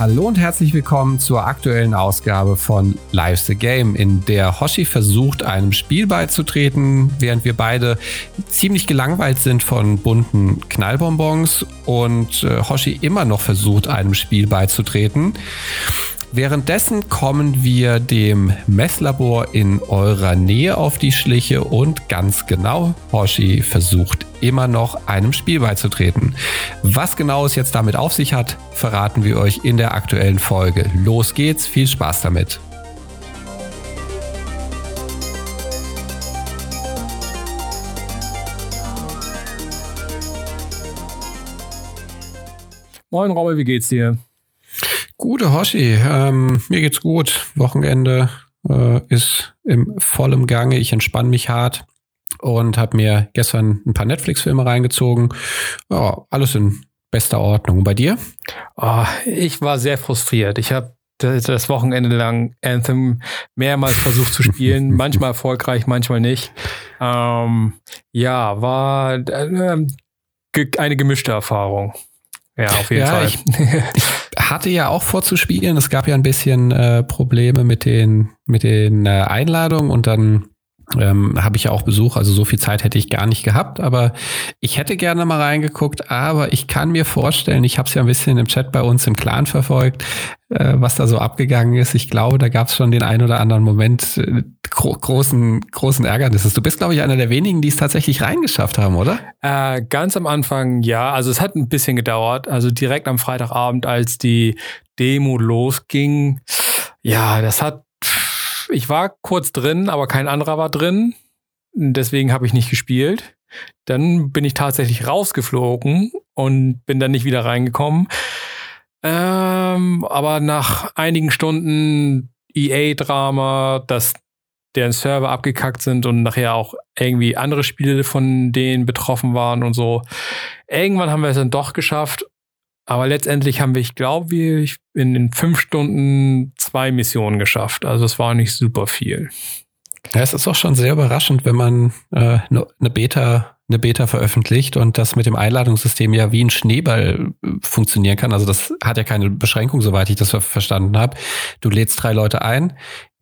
Hallo und herzlich willkommen zur aktuellen Ausgabe von Live the Game, in der Hoshi versucht, einem Spiel beizutreten, während wir beide ziemlich gelangweilt sind von bunten Knallbonbons und äh, Hoshi immer noch versucht, einem Spiel beizutreten. Währenddessen kommen wir dem Messlabor in eurer Nähe auf die Schliche und ganz genau, Hoshi versucht immer noch einem Spiel beizutreten. Was genau es jetzt damit auf sich hat, verraten wir euch in der aktuellen Folge. Los geht's, viel Spaß damit. Moin Robbe, wie geht's dir? Gute Hoshi, ähm, mir geht's gut. Wochenende äh, ist im vollem Gange. Ich entspanne mich hart und habe mir gestern ein paar Netflix-Filme reingezogen. Ja, alles in bester Ordnung. Bei dir? Oh, ich war sehr frustriert. Ich habe das Wochenende lang Anthem mehrmals versucht zu spielen, manchmal erfolgreich, manchmal nicht. Ähm, ja, war äh, eine gemischte Erfahrung. Ja, auf jeden ja, Fall. Ich, hatte ja auch vorzuspielen. Es gab ja ein bisschen äh, Probleme mit den, mit den äh, Einladungen und dann ähm, habe ich ja auch Besuch, also so viel Zeit hätte ich gar nicht gehabt, aber ich hätte gerne mal reingeguckt, aber ich kann mir vorstellen, ich habe es ja ein bisschen im Chat bei uns im Clan verfolgt, äh, was da so abgegangen ist. Ich glaube, da gab es schon den ein oder anderen Moment äh, gro großen, großen Ärgernisses. Du bist, glaube ich, einer der wenigen, die es tatsächlich reingeschafft haben, oder? Äh, ganz am Anfang ja, also es hat ein bisschen gedauert, also direkt am Freitagabend, als die Demo losging, ja, das hat ich war kurz drin, aber kein anderer war drin. Deswegen habe ich nicht gespielt. Dann bin ich tatsächlich rausgeflogen und bin dann nicht wieder reingekommen. Ähm, aber nach einigen Stunden EA-Drama, dass deren Server abgekackt sind und nachher auch irgendwie andere Spiele von denen betroffen waren und so. Irgendwann haben wir es dann doch geschafft aber letztendlich haben wir, ich glaube, wir in den fünf Stunden zwei Missionen geschafft. Also es war nicht super viel. Ja, es ist auch schon sehr überraschend, wenn man äh, eine ne Beta eine Beta veröffentlicht und das mit dem Einladungssystem ja wie ein Schneeball äh, funktionieren kann. Also das hat ja keine Beschränkung, soweit ich das verstanden habe. Du lädst drei Leute ein,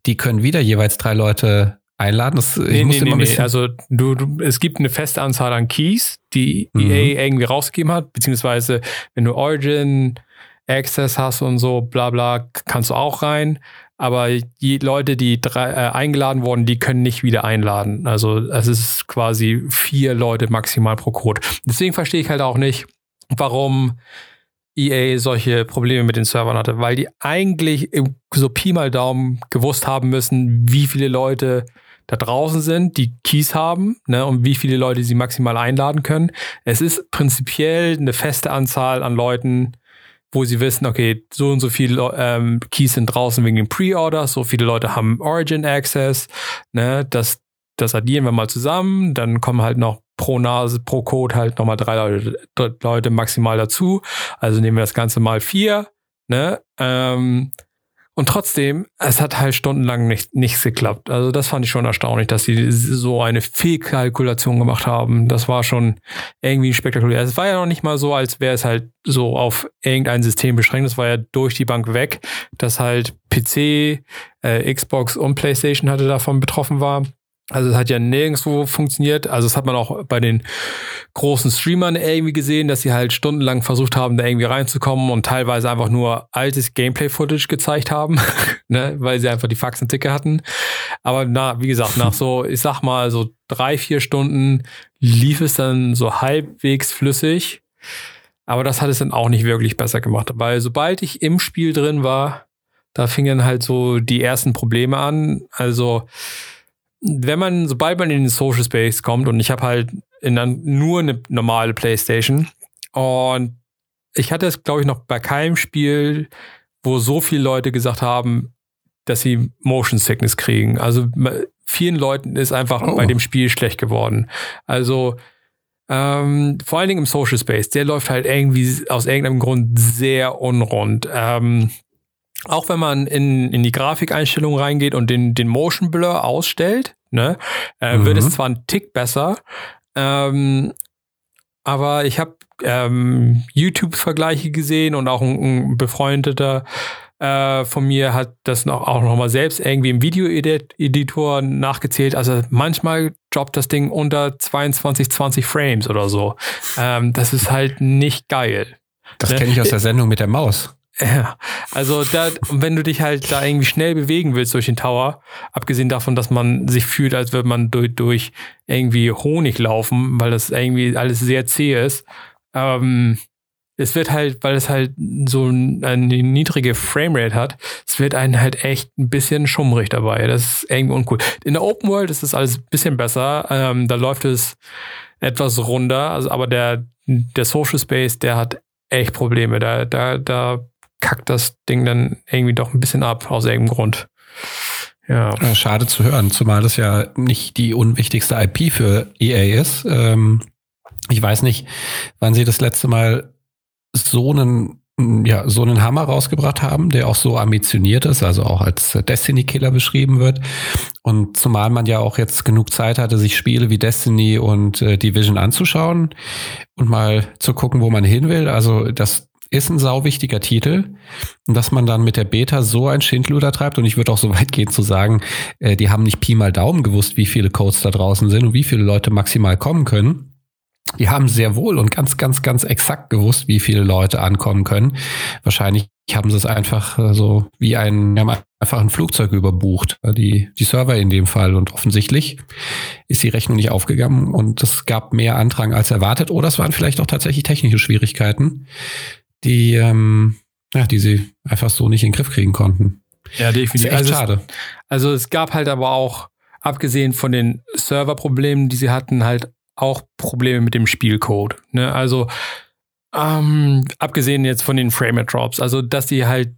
die können wieder jeweils drei Leute einladen? Das, nee, nee, nee, nee. Also du, du, es gibt eine feste Anzahl an Keys, die mhm. EA irgendwie rausgegeben hat, beziehungsweise wenn du Origin Access hast und so, bla bla, kannst du auch rein. Aber die Leute, die drei, äh, eingeladen wurden, die können nicht wieder einladen. Also es ist quasi vier Leute maximal pro Code. Deswegen verstehe ich halt auch nicht, warum EA solche Probleme mit den Servern hatte, weil die eigentlich so Pi mal Daumen gewusst haben müssen, wie viele Leute da draußen sind, die Keys haben ne, und wie viele Leute sie maximal einladen können. Es ist prinzipiell eine feste Anzahl an Leuten, wo sie wissen, okay, so und so viele ähm, Keys sind draußen wegen den Pre-Orders, so viele Leute haben Origin Access, ne, das, das addieren wir mal zusammen, dann kommen halt noch pro Nase, pro Code halt nochmal drei Leute, drei Leute maximal dazu. Also nehmen wir das Ganze mal vier, ne, ähm, und trotzdem, es hat halt stundenlang nicht, nichts geklappt. Also das fand ich schon erstaunlich, dass sie so eine Fehlkalkulation gemacht haben. Das war schon irgendwie spektakulär. Es war ja noch nicht mal so, als wäre es halt so auf irgendein System beschränkt. Es war ja durch die Bank weg, dass halt PC, äh, Xbox und PlayStation hatte davon betroffen war. Also es hat ja nirgendwo funktioniert. Also das hat man auch bei den großen Streamern irgendwie gesehen, dass sie halt stundenlang versucht haben, da irgendwie reinzukommen und teilweise einfach nur altes Gameplay-Footage gezeigt haben, ne, weil sie einfach die Faxen dicke hatten. Aber na, wie gesagt, nach so, ich sag mal, so drei, vier Stunden lief es dann so halbwegs flüssig. Aber das hat es dann auch nicht wirklich besser gemacht, weil sobald ich im Spiel drin war, da fingen halt so die ersten Probleme an. Also wenn man, sobald man in den Social Space kommt und ich habe halt in dann nur eine normale Playstation und ich hatte es, glaube ich, noch bei keinem Spiel, wo so viele Leute gesagt haben, dass sie Motion Sickness kriegen. Also vielen Leuten ist einfach oh. bei dem Spiel schlecht geworden. Also ähm, vor allen Dingen im Social Space, der läuft halt irgendwie aus irgendeinem Grund sehr unrund. Ähm, auch wenn man in, in die Grafikeinstellungen reingeht und den, den Motion Blur ausstellt, ne, äh, mhm. wird es zwar ein Tick besser, ähm, aber ich habe ähm, YouTube-Vergleiche gesehen und auch ein, ein befreundeter äh, von mir hat das noch, auch nochmal selbst irgendwie im Video-Editor nachgezählt. Also manchmal droppt das Ding unter 22, 20 Frames oder so. Ähm, das ist halt nicht geil. Das ne? kenne ich aus der Sendung mit der Maus. Ja, also da, wenn du dich halt da irgendwie schnell bewegen willst durch den Tower, abgesehen davon, dass man sich fühlt, als würde man durch, durch irgendwie Honig laufen, weil das irgendwie alles sehr zäh ist, ähm, es wird halt, weil es halt so eine niedrige Framerate hat, es wird einen halt echt ein bisschen schummrig dabei. Das ist irgendwie uncool. In der Open World ist das alles ein bisschen besser. Ähm, da läuft es etwas runder, also, aber der, der Social Space, der hat echt Probleme. Da, da, da kackt das Ding dann irgendwie doch ein bisschen ab, aus irgendeinem Grund. Ja. Schade zu hören, zumal das ja nicht die unwichtigste IP für EA ist. Ähm, ich weiß nicht, wann sie das letzte Mal so einen, ja, so einen Hammer rausgebracht haben, der auch so ambitioniert ist, also auch als Destiny-Killer beschrieben wird. Und zumal man ja auch jetzt genug Zeit hatte, sich Spiele wie Destiny und äh, Division anzuschauen und mal zu gucken, wo man hin will. Also das ist ein sau wichtiger Titel. Und dass man dann mit der Beta so ein Schindluder treibt, und ich würde auch so weit gehen zu sagen, äh, die haben nicht Pi mal Daumen gewusst, wie viele Codes da draußen sind und wie viele Leute maximal kommen können. Die haben sehr wohl und ganz, ganz, ganz exakt gewusst, wie viele Leute ankommen können. Wahrscheinlich haben sie es einfach äh, so wie ein, haben einfach ein Flugzeug überbucht, äh, die, die Server in dem Fall. Und offensichtlich ist die Rechnung nicht aufgegangen und es gab mehr Andrang als erwartet. Oder es waren vielleicht auch tatsächlich technische Schwierigkeiten, die, ähm, ja, die sie einfach so nicht in den Griff kriegen konnten. Ja, definitiv. also schade. Es, also es gab halt aber auch, abgesehen von den Serverproblemen, die sie hatten, halt auch Probleme mit dem Spielcode. Ne? Also ähm, abgesehen jetzt von den Frame-Drops, also dass die halt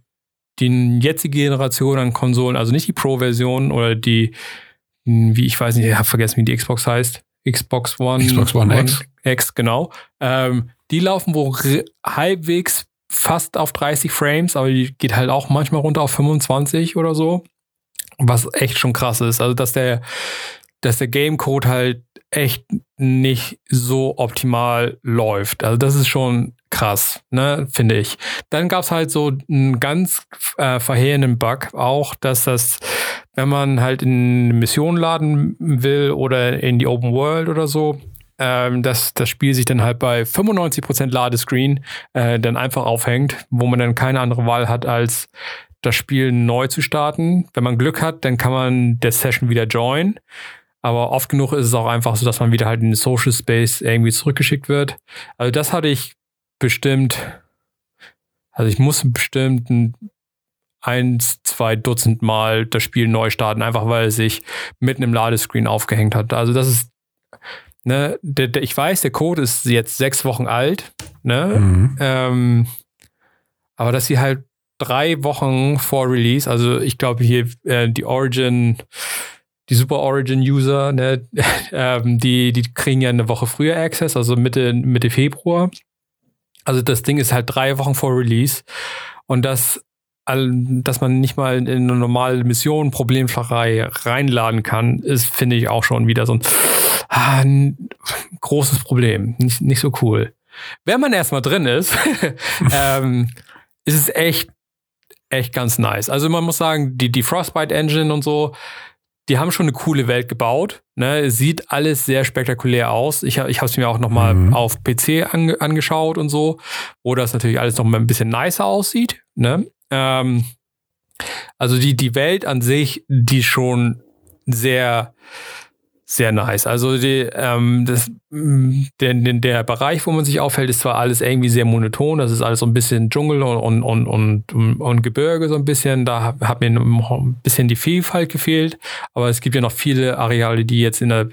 die jetzige Generation an Konsolen, also nicht die Pro-Version oder die, wie ich weiß nicht, ich habe vergessen, wie die Xbox heißt, Xbox One, Xbox One, One X. X, genau. Ähm, die laufen wohl halbwegs fast auf 30 Frames, aber die geht halt auch manchmal runter auf 25 oder so. Was echt schon krass ist. Also, dass der, dass der Gamecode halt echt nicht so optimal läuft. Also das ist schon krass, ne, finde ich. Dann gab es halt so einen ganz äh, verheerenden Bug auch, dass das, wenn man halt in eine Mission laden will oder in die Open World oder so, ähm, dass das Spiel sich dann halt bei 95% Ladescreen äh, dann einfach aufhängt, wo man dann keine andere Wahl hat, als das Spiel neu zu starten. Wenn man Glück hat, dann kann man der Session wieder joinen. Aber oft genug ist es auch einfach so, dass man wieder halt in den Social Space irgendwie zurückgeschickt wird. Also das hatte ich bestimmt, also ich musste bestimmt ein, eins, zwei Dutzend Mal das Spiel neu starten, einfach weil es sich mitten im Ladescreen aufgehängt hat. Also das ist, ne, der, der, ich weiß, der Code ist jetzt sechs Wochen alt, ne, mhm. ähm, aber dass sie halt drei Wochen vor Release, also ich glaube hier äh, die Origin die Super Origin-User, ne, ähm, die, die kriegen ja eine Woche früher Access, also Mitte, Mitte Februar. Also das Ding ist halt drei Wochen vor Release. Und das, dass man nicht mal in eine normale Mission Problemflacherei reinladen kann, ist, finde ich, auch schon wieder so ein, ah, ein großes Problem. Nicht, nicht so cool. Wenn man erstmal drin ist, ähm, ist es echt, echt ganz nice. Also man muss sagen, die, die Frostbite Engine und so, die haben schon eine coole Welt gebaut. Ne? Sieht alles sehr spektakulär aus. Ich, ich habe es mir auch nochmal mhm. auf PC ange angeschaut und so, wo das natürlich alles noch mal ein bisschen nicer aussieht. Ne? Ähm, also die, die Welt an sich, die schon sehr sehr nice. Also die, ähm, das, mm, der, der Bereich, wo man sich aufhält, ist zwar alles irgendwie sehr monoton, das ist alles so ein bisschen Dschungel und, und, und, und, und Gebirge so ein bisschen, da hat mir ein bisschen die Vielfalt gefehlt, aber es gibt ja noch viele Areale, die jetzt in der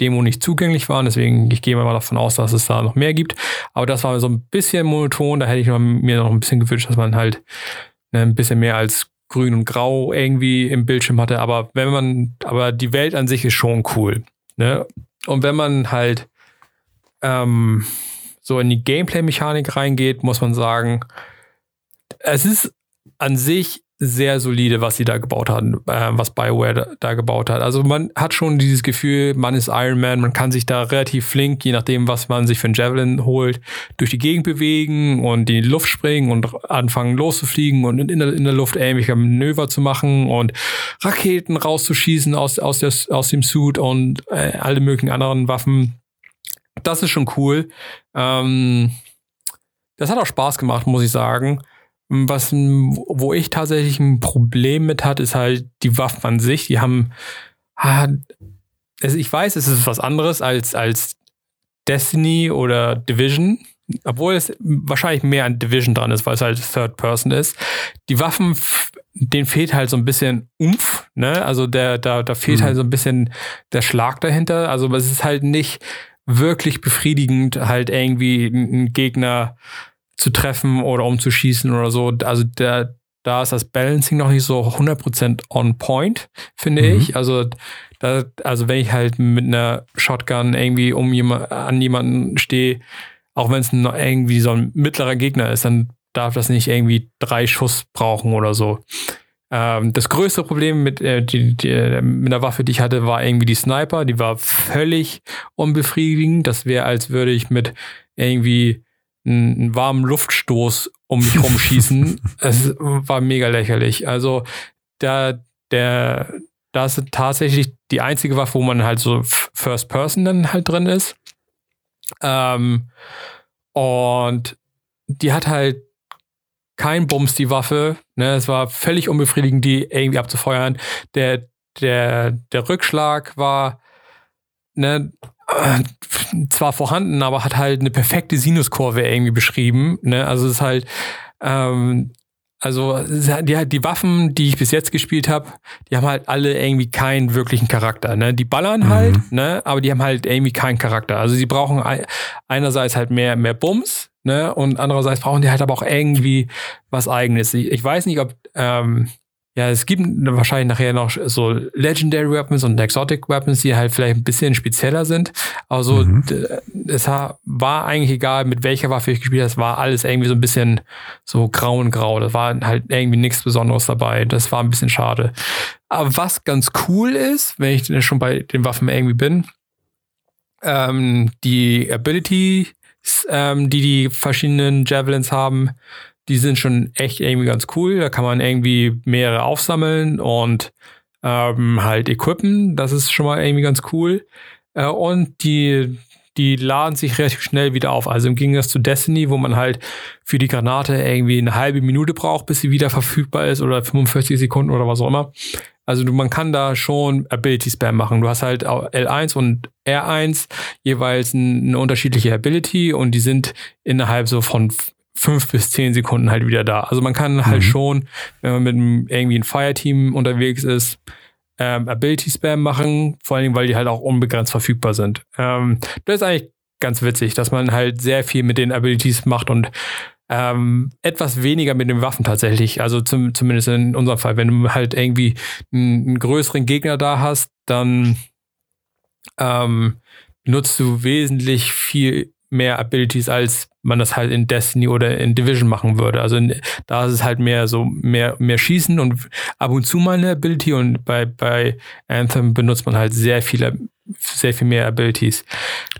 Demo nicht zugänglich waren, deswegen ich gehe mal davon aus, dass es da noch mehr gibt, aber das war so ein bisschen monoton, da hätte ich mir noch ein bisschen gewünscht, dass man halt ne, ein bisschen mehr als grün und grau irgendwie im Bildschirm hatte. Aber wenn man, aber die Welt an sich ist schon cool. Ne? Und wenn man halt ähm, so in die Gameplay-Mechanik reingeht, muss man sagen, es ist an sich sehr solide, was sie da gebaut haben, äh, was Bioware da, da, gebaut hat. Also man hat schon dieses Gefühl, man ist Iron Man, man kann sich da relativ flink, je nachdem, was man sich für einen Javelin holt, durch die Gegend bewegen und in die Luft springen und anfangen loszufliegen und in der, in der Luft ähnliche Manöver zu machen und Raketen rauszuschießen aus, aus, der, aus dem Suit und äh, alle möglichen anderen Waffen. Das ist schon cool. Ähm, das hat auch Spaß gemacht, muss ich sagen. Was, wo ich tatsächlich ein Problem mit hatte, ist halt die Waffen an sich. Die haben, also ich weiß, es ist was anderes als, als Destiny oder Division, obwohl es wahrscheinlich mehr an Division dran ist, weil es halt Third Person ist. Die Waffen, denen fehlt halt so ein bisschen Umf, ne? Also der, da, da fehlt mhm. halt so ein bisschen der Schlag dahinter. Also es ist halt nicht wirklich befriedigend, halt irgendwie einen Gegner zu treffen oder umzuschießen oder so. Also der, da ist das Balancing noch nicht so 100% on point, finde mhm. ich. Also, da, also wenn ich halt mit einer Shotgun irgendwie um jemand, an jemanden stehe, auch wenn es irgendwie so ein mittlerer Gegner ist, dann darf das nicht irgendwie drei Schuss brauchen oder so. Ähm, das größte Problem mit, äh, die, die, mit der Waffe, die ich hatte, war irgendwie die Sniper. Die war völlig unbefriedigend. Das wäre, als würde ich mit irgendwie einen, warmen Luftstoß um mich rumschießen. es war mega lächerlich. Also da, der, da ist tatsächlich die einzige Waffe, wo man halt so First Person dann halt drin ist. Ähm, und die hat halt kein Bums, die Waffe. Ne, es war völlig unbefriedigend, die irgendwie abzufeuern. Der, der, der Rückschlag war, ne, zwar vorhanden, aber hat halt eine perfekte Sinuskurve irgendwie beschrieben. Ne? Also es ist halt, ähm, also die, die Waffen, die ich bis jetzt gespielt habe, die haben halt alle irgendwie keinen wirklichen Charakter. Ne? Die ballern mhm. halt, ne? aber die haben halt irgendwie keinen Charakter. Also sie brauchen einerseits halt mehr, mehr Bums, ne? Und andererseits brauchen die halt aber auch irgendwie was eigenes. Ich, ich weiß nicht, ob ähm, ja, es gibt wahrscheinlich nachher noch so Legendary Weapons und Exotic Weapons, die halt vielleicht ein bisschen spezieller sind. Also mhm. es war eigentlich egal, mit welcher Waffe ich gespielt habe, es war alles irgendwie so ein bisschen so grau und grau. Das war halt irgendwie nichts Besonderes dabei. Das war ein bisschen schade. Aber was ganz cool ist, wenn ich schon bei den Waffen irgendwie bin, ähm, die Ability, ähm, die die verschiedenen Javelins haben, die sind schon echt irgendwie ganz cool. Da kann man irgendwie mehrere aufsammeln und ähm, halt equippen. Das ist schon mal irgendwie ganz cool. Äh, und die, die laden sich relativ schnell wieder auf. Also im Gegensatz zu Destiny, wo man halt für die Granate irgendwie eine halbe Minute braucht, bis sie wieder verfügbar ist oder 45 Sekunden oder was auch immer. Also man kann da schon Ability Spam machen. Du hast halt L1 und R1 jeweils eine unterschiedliche Ability und die sind innerhalb so von fünf bis zehn Sekunden halt wieder da. Also man kann halt mhm. schon, wenn man mit einem, irgendwie ein Fireteam unterwegs ist, ähm, Ability Spam machen, vor allen Dingen, weil die halt auch unbegrenzt verfügbar sind. Ähm, das ist eigentlich ganz witzig, dass man halt sehr viel mit den Abilities macht und ähm, etwas weniger mit den Waffen tatsächlich. Also zum, zumindest in unserem Fall, wenn du halt irgendwie einen, einen größeren Gegner da hast, dann ähm, nutzt du wesentlich viel mehr Abilities, als man das halt in Destiny oder in Division machen würde. Also in, da ist es halt mehr so mehr, mehr Schießen und ab und zu mal eine Ability und bei, bei Anthem benutzt man halt sehr viele sehr viel mehr Abilities.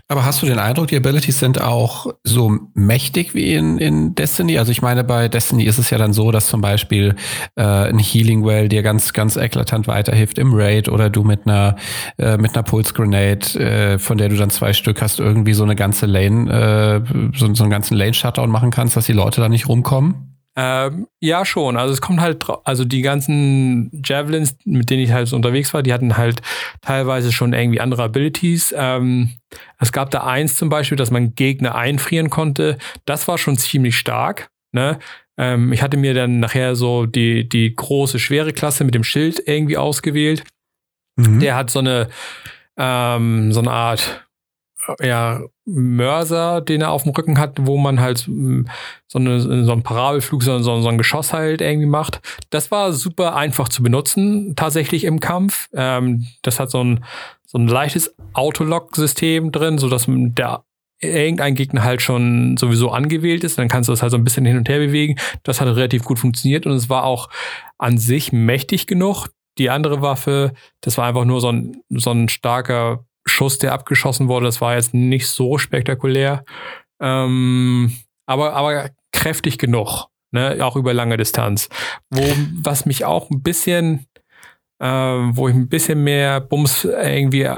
Aber hast du den Eindruck, die Abilities sind auch so mächtig wie in, in Destiny? Also ich meine, bei Destiny ist es ja dann so, dass zum Beispiel äh, ein Healing Well dir ganz, ganz eklatant weiterhilft im Raid oder du mit einer, äh, mit einer Pulse Grenade, äh, von der du dann zwei Stück hast, irgendwie so eine ganze Lane, äh, so, so einen ganzen Lane Shutdown machen kannst, dass die Leute da nicht rumkommen? Ähm, ja, schon. Also es kommt halt, also die ganzen Javelins, mit denen ich halt so unterwegs war, die hatten halt teilweise schon irgendwie andere Abilities. Ähm, es gab da eins zum Beispiel, dass man Gegner einfrieren konnte. Das war schon ziemlich stark. Ne? Ähm, ich hatte mir dann nachher so die, die große, schwere Klasse mit dem Schild irgendwie ausgewählt. Mhm. Der hat so eine, ähm, so eine Art ja, Mörser, den er auf dem Rücken hat, wo man halt hm, so, eine, so einen Parabelflug, so, so, so ein Geschoss halt irgendwie macht. Das war super einfach zu benutzen, tatsächlich im Kampf. Ähm, das hat so ein, so ein leichtes Autolock-System drin, sodass der irgendein Gegner halt schon sowieso angewählt ist, dann kannst du das halt so ein bisschen hin und her bewegen. Das hat relativ gut funktioniert und es war auch an sich mächtig genug. Die andere Waffe, das war einfach nur so ein, so ein starker Schuss, der abgeschossen wurde. Das war jetzt nicht so spektakulär. Ähm, aber, aber kräftig genug, ne? auch über lange Distanz. Wo, was mich auch ein bisschen, äh, wo ich ein bisschen mehr Bums irgendwie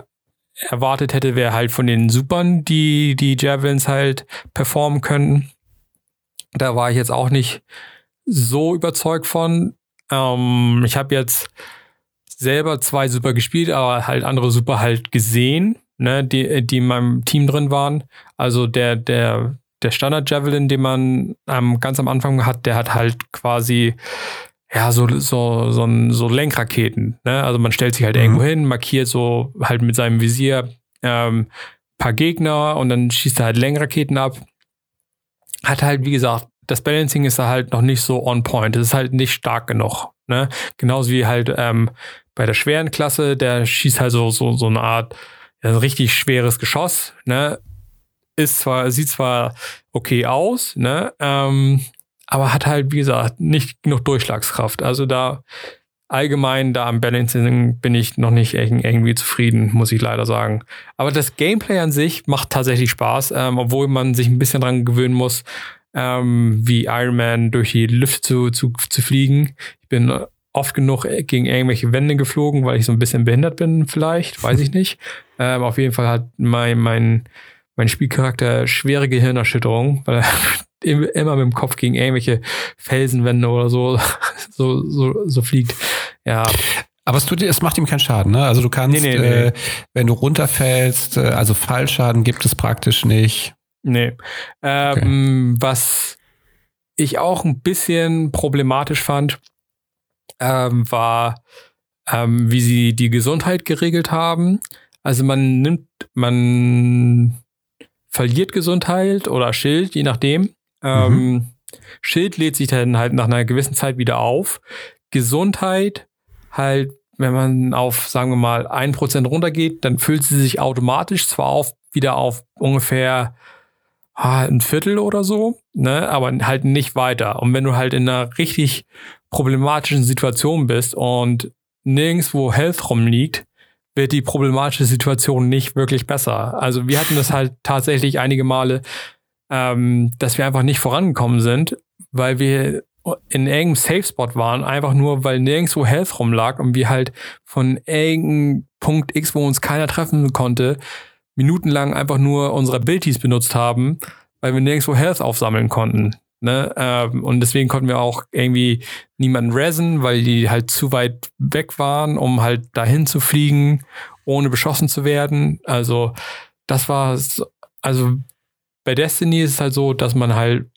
erwartet hätte, wäre halt von den Supern, die die Javelins halt performen können. Da war ich jetzt auch nicht so überzeugt von. Ähm, ich habe jetzt selber zwei Super gespielt, aber halt andere Super halt gesehen, ne, die, die in meinem Team drin waren. Also der, der, der Standard Javelin, den man ähm, ganz am Anfang hat, der hat halt quasi ja, so, so, so, so Lenkraketen. Ne? Also man stellt sich halt mhm. irgendwo hin, markiert so halt mit seinem Visier ähm, paar Gegner und dann schießt er halt Lenkraketen ab. Hat halt, wie gesagt, das Balancing ist da halt noch nicht so on point. Es ist halt nicht stark genug. Ne? Genauso wie halt ähm, bei der schweren Klasse, der schießt halt so, so, so eine Art, ja, ein richtig schweres Geschoss, ne? Ist zwar, sieht zwar okay aus, ne? Ähm, aber hat halt, wie gesagt, nicht genug Durchschlagskraft. Also da allgemein da am Balancing bin ich noch nicht irgendwie zufrieden, muss ich leider sagen. Aber das Gameplay an sich macht tatsächlich Spaß, ähm, obwohl man sich ein bisschen dran gewöhnen muss, ähm, wie Iron Man durch die Lüfte zu, zu, zu fliegen. Ich bin oft genug gegen irgendwelche Wände geflogen, weil ich so ein bisschen behindert bin, vielleicht, weiß ich nicht. Ähm, auf jeden Fall hat mein, mein, mein Spielcharakter schwere Gehirnerschütterung, weil er immer mit dem Kopf gegen irgendwelche Felsenwände oder so, so, so, so fliegt. Ja. Aber es, tut, es macht ihm keinen Schaden, ne? Also du kannst, nee, nee, nee. Äh, wenn du runterfällst, äh, also Fallschaden gibt es praktisch nicht. Nee. Ähm, okay. Was ich auch ein bisschen problematisch fand, ähm, war, ähm, wie sie die Gesundheit geregelt haben. Also man nimmt, man verliert Gesundheit oder Schild, je nachdem. Ähm, mhm. Schild lädt sich dann halt nach einer gewissen Zeit wieder auf. Gesundheit halt, wenn man auf, sagen wir mal, ein Prozent runtergeht, dann füllt sie sich automatisch zwar auf, wieder auf ungefähr ein Viertel oder so, ne, aber halt nicht weiter. Und wenn du halt in einer richtig problematischen Situation bist und nirgendwo Health rumliegt, wird die problematische Situation nicht wirklich besser. Also wir hatten das halt tatsächlich einige Male, ähm, dass wir einfach nicht vorangekommen sind, weil wir in irgendeinem Safe Spot waren, einfach nur, weil nirgendwo Health rumlag und wir halt von irgendeinem Punkt X, wo uns keiner treffen konnte, minutenlang einfach nur unsere Abilities benutzt haben, weil wir nirgendwo Health aufsammeln konnten. Ne? Ähm, und deswegen konnten wir auch irgendwie niemanden resen, weil die halt zu weit weg waren, um halt dahin zu fliegen, ohne beschossen zu werden. Also, das war, also bei Destiny ist es halt so, dass man halt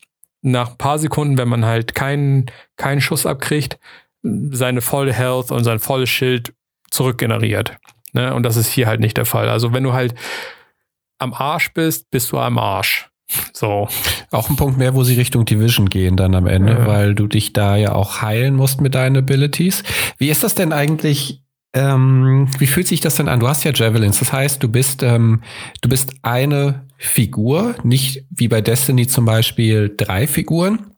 nach ein paar Sekunden, wenn man halt keinen, keinen Schuss abkriegt, seine volle Health und sein volles Schild zurückgeneriert. Ne? Und das ist hier halt nicht der Fall. Also wenn du halt am Arsch bist, bist du am Arsch. So. Auch ein Punkt mehr, wo sie Richtung Division gehen dann am Ende, ja. weil du dich da ja auch heilen musst mit deinen Abilities. Wie ist das denn eigentlich? Ähm, wie fühlt sich das denn an? Du hast ja Javelins, das heißt, du bist, ähm, du bist eine Figur, nicht wie bei Destiny zum Beispiel drei Figuren.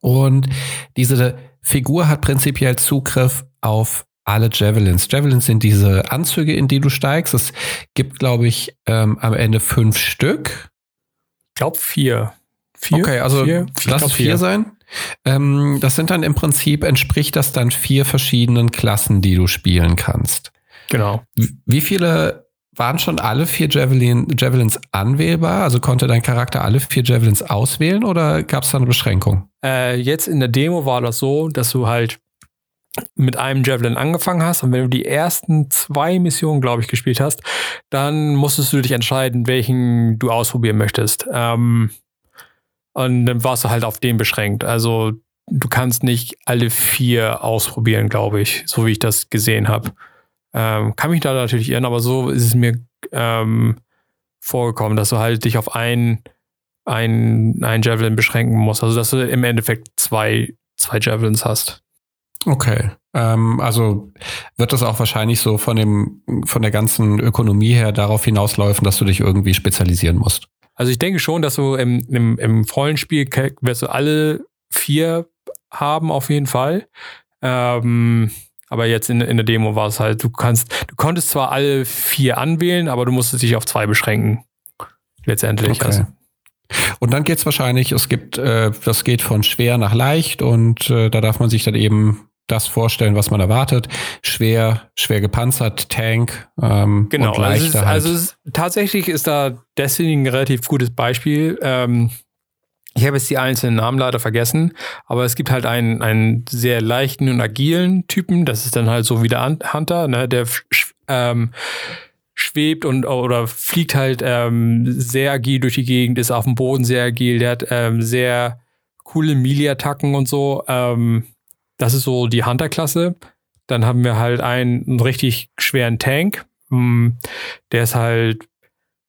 Und diese Figur hat prinzipiell Zugriff auf alle Javelins. Javelins sind diese Anzüge, in die du steigst. Es gibt, glaube ich, ähm, am Ende fünf Stück glaube vier. Vier? Okay, also vier? lass es vier sein. Ähm, das sind dann im Prinzip, entspricht das dann vier verschiedenen Klassen, die du spielen kannst. Genau. Wie viele waren schon alle vier Javelin, Javelins anwählbar? Also konnte dein Charakter alle vier Javelins auswählen oder gab es da eine Beschränkung? Äh, jetzt in der Demo war das so, dass du halt mit einem Javelin angefangen hast und wenn du die ersten zwei Missionen, glaube ich, gespielt hast, dann musstest du dich entscheiden, welchen du ausprobieren möchtest. Ähm, und dann warst du halt auf den beschränkt. Also du kannst nicht alle vier ausprobieren, glaube ich, so wie ich das gesehen habe. Ähm, kann mich da natürlich irren, aber so ist es mir ähm, vorgekommen, dass du halt dich auf ein, ein, ein Javelin beschränken musst. Also dass du im Endeffekt zwei, zwei Javelins hast. Okay. Ähm, also wird das auch wahrscheinlich so von dem, von der ganzen Ökonomie her darauf hinausläufen, dass du dich irgendwie spezialisieren musst. Also ich denke schon, dass du im, im, im vollen Spiel wirst du alle vier haben auf jeden Fall. Ähm, aber jetzt in, in der Demo war es halt, du kannst, du konntest zwar alle vier anwählen, aber du musstest dich auf zwei beschränken. Letztendlich. Okay. Also. Und dann geht es wahrscheinlich, es gibt, äh, das geht von schwer nach leicht und äh, da darf man sich dann eben das vorstellen, was man erwartet. Schwer, schwer gepanzert, Tank. Ähm, genau, und leichter also, ist, halt. also tatsächlich ist da Destiny ein relativ gutes Beispiel. Ähm, ich habe jetzt die einzelnen Namen leider vergessen, aber es gibt halt einen, einen sehr leichten und agilen Typen. Das ist dann halt so wie der Hunter, ne? der ähm, schwebt und oder fliegt halt ähm, sehr agil durch die Gegend, ist auf dem Boden sehr agil, der hat ähm, sehr coole Melee-Attacken und so. Ähm, das ist so die Hunter-Klasse. Dann haben wir halt einen, einen richtig schweren Tank. Hm, der ist halt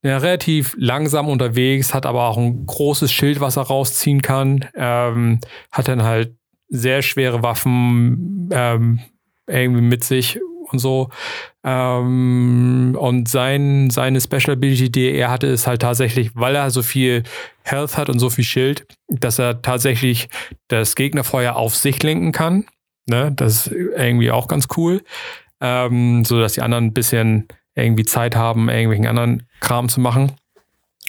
ja, relativ langsam unterwegs, hat aber auch ein großes Schild, was er rausziehen kann. Ähm, hat dann halt sehr schwere Waffen ähm, irgendwie mit sich und so. Ähm, und sein, seine Special Ability, die er hatte, ist halt tatsächlich, weil er so viel Health hat und so viel Schild, dass er tatsächlich das Gegnerfeuer auf sich lenken kann. Ne? Das ist irgendwie auch ganz cool. Ähm, so dass die anderen ein bisschen irgendwie Zeit haben, irgendwelchen anderen Kram zu machen.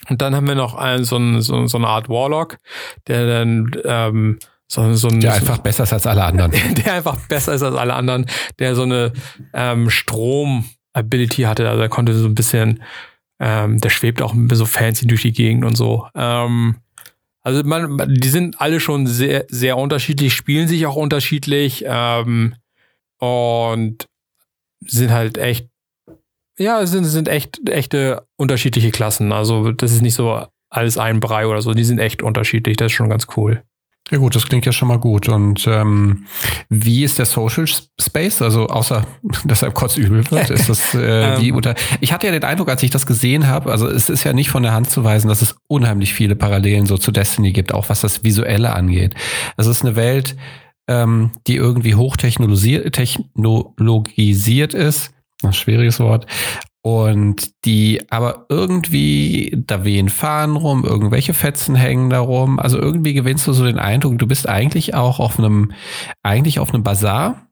Und dann haben wir noch einen, so, ein, so, so eine Art Warlock, der dann ähm, so, so ein, der einfach besser ist als alle anderen. Der einfach besser ist als alle anderen, der so eine ähm, Strom-Ability hatte. Also er konnte so ein bisschen, ähm, der schwebt auch so fancy durch die Gegend und so. Ähm, also man, die sind alle schon sehr, sehr unterschiedlich, spielen sich auch unterschiedlich ähm, und sind halt echt, ja, sind, sind echt echte unterschiedliche Klassen. Also das ist nicht so alles ein Brei oder so, die sind echt unterschiedlich, das ist schon ganz cool. Ja gut, das klingt ja schon mal gut. Und ähm, wie ist der Social Space? Also außer, dass er kurz übel wird, ist das äh, wie ähm. unter. Ich hatte ja den Eindruck, als ich das gesehen habe, also es ist ja nicht von der Hand zu weisen, dass es unheimlich viele Parallelen so zu Destiny gibt, auch was das Visuelle angeht. Es ist eine Welt, ähm, die irgendwie hochtechnologisiert ist. Ein schwieriges Wort. Und die aber irgendwie, da wehen Fahnen rum, irgendwelche Fetzen hängen da rum. Also irgendwie gewinnst du so den Eindruck, du bist eigentlich auch auf einem, eigentlich auf einem Bazar,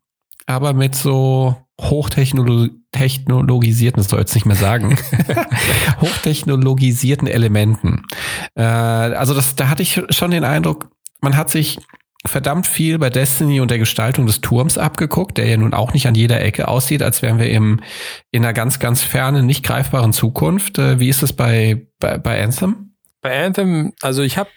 aber mit so hochtechnologisierten, das soll ich jetzt nicht mehr sagen, hochtechnologisierten Elementen. Äh, also das, da hatte ich schon den Eindruck, man hat sich verdammt viel bei Destiny und der Gestaltung des Turms abgeguckt, der ja nun auch nicht an jeder Ecke aussieht, als wären wir im, in einer ganz, ganz fernen, nicht greifbaren Zukunft. Äh, wie ist es bei, bei, bei Anthem? Bei Anthem, also ich habe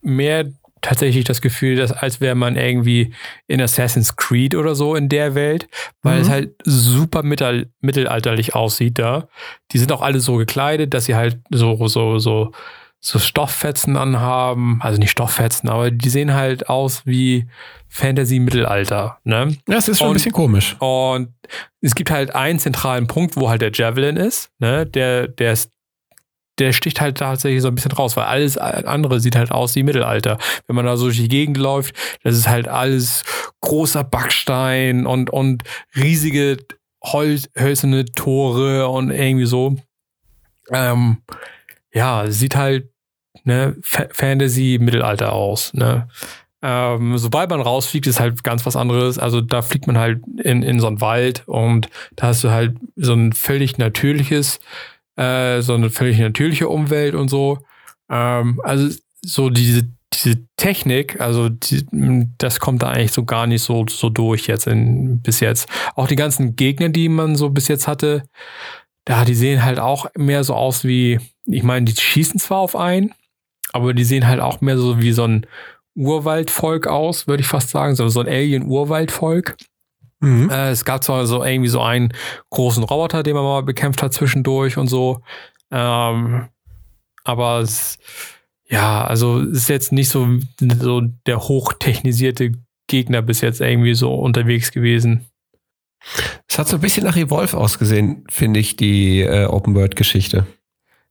mehr tatsächlich das Gefühl, dass als wäre man irgendwie in Assassin's Creed oder so in der Welt, weil mhm. es halt super mittel, mittelalterlich aussieht da. Die sind auch alle so gekleidet, dass sie halt so, so, so so Stofffetzen anhaben, also nicht Stofffetzen, aber die sehen halt aus wie Fantasy-Mittelalter. Ne? Ja, es ist schon und, ein bisschen komisch. Und es gibt halt einen zentralen Punkt, wo halt der Javelin ist, ne? Der, der ist der sticht halt tatsächlich so ein bisschen raus, weil alles andere sieht halt aus wie Mittelalter. Wenn man da so durch die Gegend läuft, das ist halt alles großer Backstein und, und riesige Holz, hölzerne Tore und irgendwie so. Ähm, ja, sieht halt ne, Fantasy-Mittelalter aus. Ne? Ähm, sobald man rausfliegt, ist halt ganz was anderes. Also da fliegt man halt in, in so einen Wald und da hast du halt so ein völlig natürliches, äh, so eine völlig natürliche Umwelt und so. Ähm, also so diese, diese Technik, also die, das kommt da eigentlich so gar nicht so, so durch jetzt in, bis jetzt. Auch die ganzen Gegner, die man so bis jetzt hatte, ja, die sehen halt auch mehr so aus wie, ich meine, die schießen zwar auf einen, aber die sehen halt auch mehr so wie so ein Urwaldvolk aus, würde ich fast sagen, so, so ein Alien-Urwaldvolk. Mhm. Äh, es gab zwar so irgendwie so einen großen Roboter, den man mal bekämpft hat zwischendurch und so. Ähm, aber es, ja, also es ist jetzt nicht so, so der hochtechnisierte Gegner bis jetzt irgendwie so unterwegs gewesen. Es hat so ein bisschen nach Evolve ausgesehen, finde ich, die äh, Open-World-Geschichte.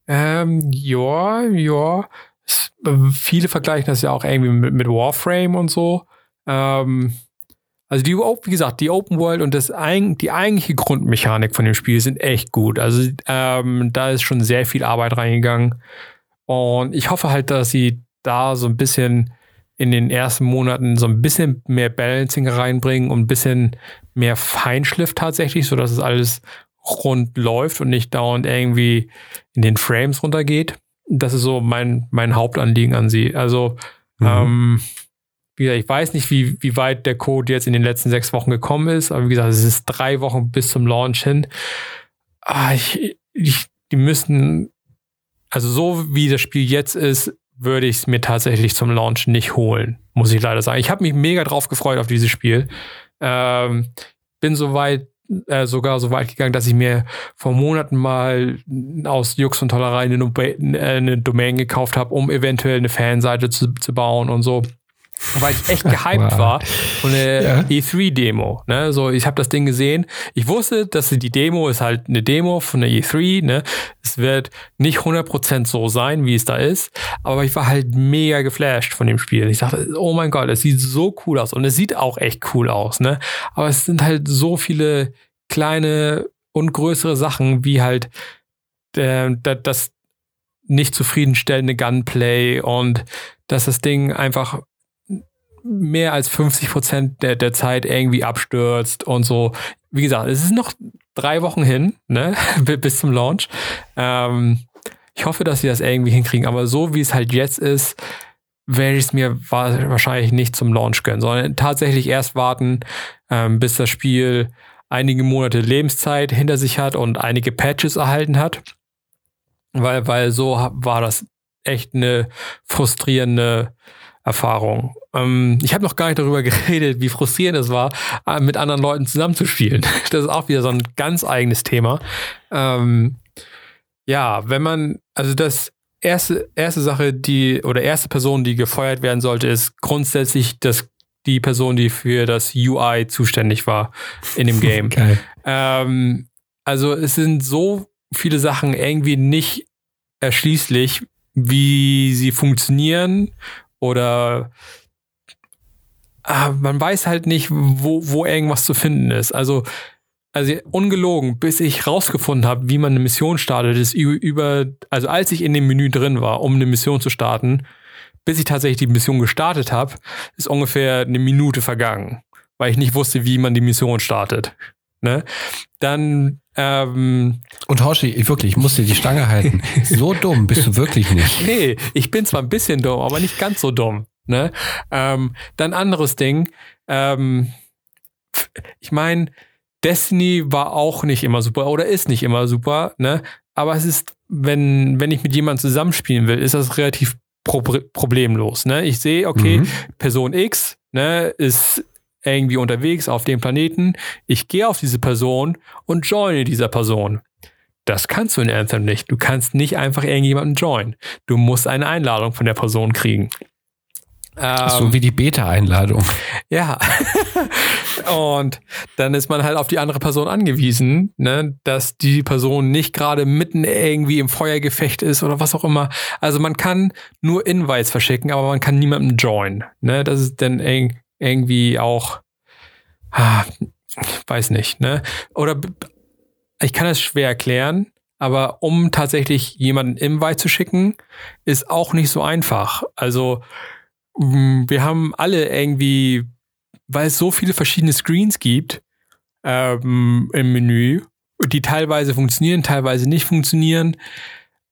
Ähm, ja, ja. Es, äh, viele vergleichen das ja auch irgendwie mit, mit Warframe und so. Ähm, also die, wie gesagt, die Open World und das, die eigentliche Grundmechanik von dem Spiel sind echt gut. Also ähm, da ist schon sehr viel Arbeit reingegangen. Und ich hoffe halt, dass sie da so ein bisschen in den ersten Monaten so ein bisschen mehr Balancing reinbringen und ein bisschen mehr Feinschliff tatsächlich, sodass es alles rund läuft und nicht dauernd irgendwie in den Frames runtergeht. Das ist so mein, mein Hauptanliegen an sie. Also, mhm. ähm, wie gesagt, ich weiß nicht, wie, wie weit der Code jetzt in den letzten sechs Wochen gekommen ist, aber wie gesagt, es ist drei Wochen bis zum Launch hin. Ah, ich, ich, die müssen, also so wie das Spiel jetzt ist, würde ich es mir tatsächlich zum Launch nicht holen, muss ich leider sagen. Ich habe mich mega drauf gefreut auf dieses Spiel. Ähm, bin soweit äh, sogar so weit gegangen, dass ich mir vor Monaten mal aus Jux und Tollerei eine, eine Domain gekauft habe, um eventuell eine Fanseite zu, zu bauen und so weil ich echt gehypt wow. war von der ja. E3-Demo. Ne? So, ich habe das Ding gesehen. Ich wusste, dass die Demo ist halt eine Demo von der E3. Ne? Es wird nicht 100% so sein, wie es da ist. Aber ich war halt mega geflasht von dem Spiel. Ich dachte, oh mein Gott, es sieht so cool aus. Und es sieht auch echt cool aus. Ne? Aber es sind halt so viele kleine und größere Sachen, wie halt äh, das nicht zufriedenstellende Gunplay und dass das Ding einfach mehr als 50 Prozent der, der Zeit irgendwie abstürzt und so. Wie gesagt, es ist noch drei Wochen hin, ne, bis zum Launch. Ähm, ich hoffe, dass sie das irgendwie hinkriegen, aber so wie es halt jetzt ist, werde ich es mir wahrscheinlich nicht zum Launch gönnen, sondern tatsächlich erst warten, ähm, bis das Spiel einige Monate Lebenszeit hinter sich hat und einige Patches erhalten hat. Weil, weil so war das echt eine frustrierende Erfahrung. Ähm, ich habe noch gar nicht darüber geredet, wie frustrierend es war, äh, mit anderen Leuten zusammenzuspielen. Das ist auch wieder so ein ganz eigenes Thema. Ähm, ja, wenn man, also das erste, erste Sache, die, oder erste Person, die gefeuert werden sollte, ist grundsätzlich das, die Person, die für das UI zuständig war in dem Game. Ähm, also es sind so viele Sachen irgendwie nicht erschließlich, wie sie funktionieren oder ah, man weiß halt nicht, wo, wo irgendwas zu finden ist. Also, also ungelogen, bis ich rausgefunden habe, wie man eine Mission startet, ist über, also als ich in dem Menü drin war, um eine Mission zu starten, bis ich tatsächlich die Mission gestartet habe, ist ungefähr eine Minute vergangen, weil ich nicht wusste, wie man die Mission startet. Ne? Dann ähm, und Hoshi, wirklich, ich muss dir die Stange halten. So dumm bist du wirklich nicht. Nee, ich bin zwar ein bisschen dumm, aber nicht ganz so dumm. Ne? Ähm, dann anderes Ding. Ähm, ich meine, Destiny war auch nicht immer super oder ist nicht immer super, ne? Aber es ist, wenn, wenn ich mit jemandem zusammenspielen will, ist das relativ pro problemlos. Ne? Ich sehe, okay, mhm. Person X ne, ist irgendwie unterwegs auf dem Planeten. Ich gehe auf diese Person und joine dieser Person. Das kannst du in Anthem nicht. Du kannst nicht einfach irgendjemanden joinen. Du musst eine Einladung von der Person kriegen. so wie die Beta-Einladung. Ja. und dann ist man halt auf die andere Person angewiesen, ne, dass die Person nicht gerade mitten irgendwie im Feuergefecht ist oder was auch immer. Also man kann nur Invites verschicken, aber man kann niemanden joinen. Ne? Das ist dann irgendwie auch, ah, weiß nicht, ne? Oder ich kann es schwer erklären, aber um tatsächlich jemanden Invite zu schicken, ist auch nicht so einfach. Also mm, wir haben alle irgendwie, weil es so viele verschiedene Screens gibt ähm, im Menü, die teilweise funktionieren, teilweise nicht funktionieren.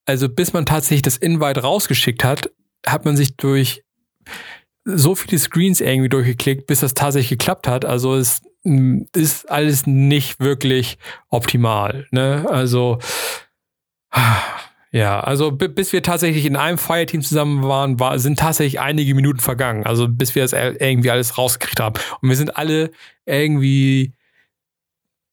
Also bis man tatsächlich das Invite rausgeschickt hat, hat man sich durch so viele Screens irgendwie durchgeklickt, bis das tatsächlich geklappt hat. Also es mm, ist alles nicht wirklich optimal. Ne? Also ja, also bis wir tatsächlich in einem Fireteam zusammen waren, war, sind tatsächlich einige Minuten vergangen. Also bis wir das irgendwie alles rausgekriegt haben. Und wir sind alle irgendwie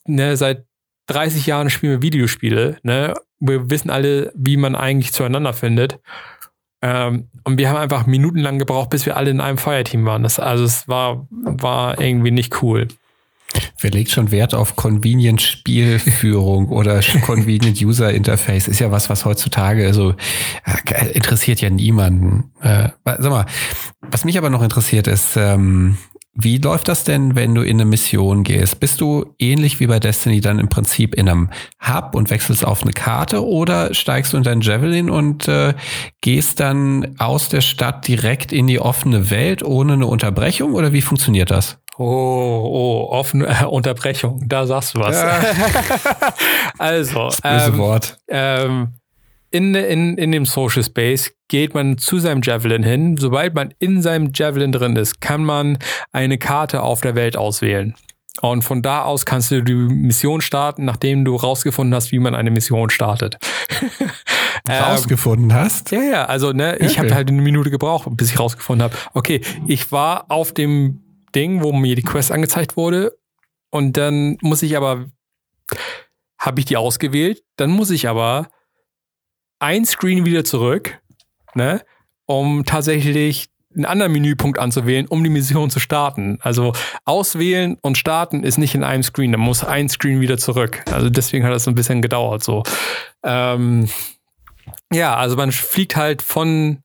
ne, seit 30 Jahren spielen wir Videospiele. Ne? Wir wissen alle, wie man eigentlich zueinander findet. Ähm, und wir haben einfach minutenlang gebraucht, bis wir alle in einem Fireteam waren. Das, also es war, war irgendwie nicht cool. Wer legt schon Wert auf Convenient Spielführung oder Convenient User Interface? Ist ja was, was heutzutage also äh, interessiert ja niemanden. Äh, sag mal, was mich aber noch interessiert ist, ähm, Wie läuft das denn, wenn du in eine Mission gehst? Bist du ähnlich wie bei Destiny dann im Prinzip in einem Hub und wechselst auf eine Karte oder steigst du in dein Javelin und äh, gehst dann aus der Stadt direkt in die offene Welt ohne eine Unterbrechung oder wie funktioniert das? Oh, oh, offene äh, Unterbrechung, da sagst du was. Ja. also, das böse ähm, Wort. Ähm, in, in, in dem Social Space geht man zu seinem Javelin hin. Sobald man in seinem Javelin drin ist, kann man eine Karte auf der Welt auswählen. Und von da aus kannst du die Mission starten, nachdem du rausgefunden hast, wie man eine Mission startet. rausgefunden hast? Ja, ja. Also, ne, ich habe halt eine Minute gebraucht, bis ich rausgefunden habe. Okay, ich war auf dem Ding, wo mir die Quest angezeigt wurde. Und dann muss ich aber, habe ich die ausgewählt. Dann muss ich aber ein Screen wieder zurück, ne, um tatsächlich einen anderen Menüpunkt anzuwählen, um die Mission zu starten. Also auswählen und starten ist nicht in einem Screen, da muss ein Screen wieder zurück. Also deswegen hat das so ein bisschen gedauert. So, ähm, ja, also man fliegt halt von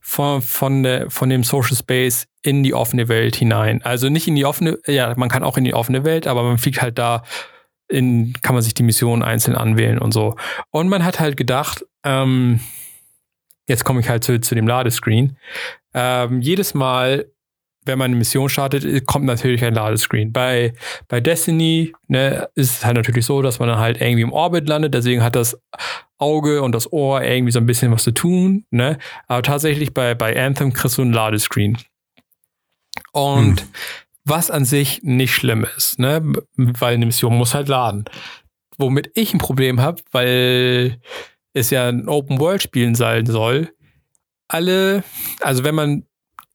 von von der von dem Social Space in die offene Welt hinein. Also nicht in die offene, ja, man kann auch in die offene Welt, aber man fliegt halt da in, kann man sich die Mission einzeln anwählen und so. Und man hat halt gedacht, ähm, jetzt komme ich halt zu, zu dem Ladescreen. Ähm, jedes Mal, wenn man eine Mission startet, kommt natürlich ein Ladescreen. Bei, bei Destiny ne, ist es halt natürlich so, dass man dann halt irgendwie im Orbit landet, deswegen hat das Auge und das Ohr irgendwie so ein bisschen was zu tun. Ne? Aber tatsächlich bei, bei Anthem kriegst du ein Ladescreen. Und hm. Was an sich nicht schlimm ist, ne? weil eine Mission muss halt laden. Womit ich ein Problem habe, weil es ja ein Open-World-Spielen sein soll, alle, also wenn man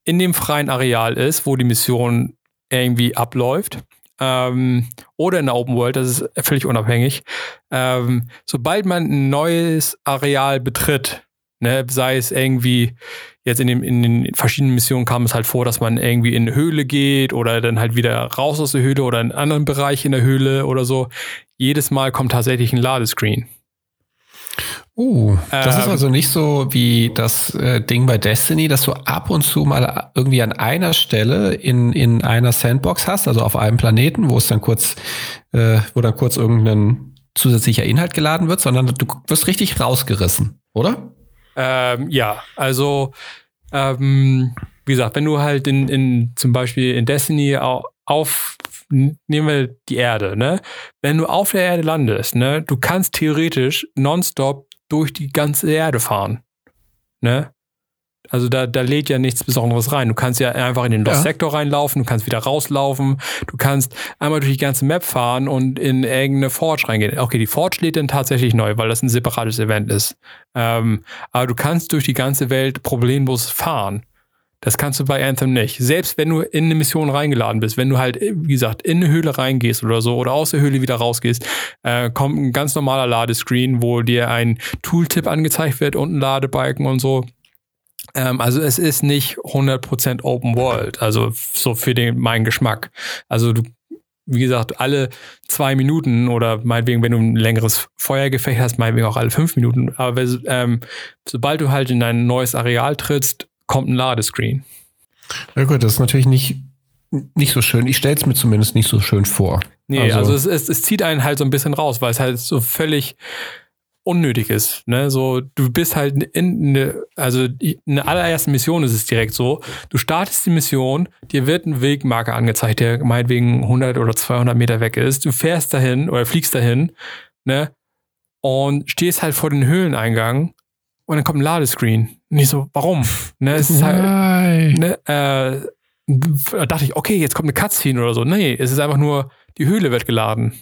in dem freien Areal ist, wo die Mission irgendwie abläuft, ähm, oder in der Open World, das ist völlig unabhängig, ähm, sobald man ein neues Areal betritt, ne, sei es irgendwie jetzt in, dem, in den verschiedenen Missionen kam es halt vor, dass man irgendwie in eine Höhle geht oder dann halt wieder raus aus der Höhle oder in einen anderen Bereich in der Höhle oder so. Jedes Mal kommt tatsächlich ein Ladescreen. Uh, das ähm, ist also nicht so wie das äh, Ding bei Destiny, dass du ab und zu mal irgendwie an einer Stelle in, in einer Sandbox hast, also auf einem Planeten, wo es dann kurz, äh, wo dann kurz irgendein zusätzlicher Inhalt geladen wird, sondern du wirst richtig rausgerissen, oder? Ähm, ja, also ähm, wie gesagt, wenn du halt in, in zum Beispiel in Destiny auf, nehmen wir die Erde, ne? Wenn du auf der Erde landest, ne, du kannst theoretisch nonstop durch die ganze Erde fahren. Ne? Also da, da lädt ja nichts Besonderes rein. Du kannst ja einfach in den Lost-Sektor ja. reinlaufen, du kannst wieder rauslaufen, du kannst einmal durch die ganze Map fahren und in irgendeine Forge reingehen. Okay, die Forge lädt dann tatsächlich neu, weil das ein separates Event ist. Ähm, aber du kannst durch die ganze Welt problemlos fahren. Das kannst du bei Anthem nicht. Selbst wenn du in eine Mission reingeladen bist, wenn du halt, wie gesagt, in eine Höhle reingehst oder so oder aus der Höhle wieder rausgehst, äh, kommt ein ganz normaler Ladescreen, wo dir ein Tooltip angezeigt wird und ein Ladebalken und so. Ähm, also es ist nicht 100% Open World, also so für den, meinen Geschmack. Also du wie gesagt, alle zwei Minuten oder meinetwegen, wenn du ein längeres Feuergefecht hast, meinetwegen auch alle fünf Minuten. Aber ähm, sobald du halt in ein neues Areal trittst, kommt ein Ladescreen. Ja gut, das ist natürlich nicht, nicht so schön. Ich stelle es mir zumindest nicht so schön vor. Nee, also, also es, es, es, zieht einen halt so ein bisschen raus, weil es halt so völlig unnötig ist. Ne? So, du bist halt in eine, also in der allerersten Mission ist es direkt so, du startest die Mission, dir wird ein Wegmarker angezeigt, der meinetwegen 100 oder 200 Meter weg ist. Du fährst dahin oder fliegst dahin, ne? Und stehst halt vor den Höhleneingang und dann kommt ein Ladescreen. Und ich so, warum? Ne, es ist halt, ne, äh, da dachte ich, okay, jetzt kommt eine Cutscene oder so. Nee, es ist einfach nur, die Höhle wird geladen.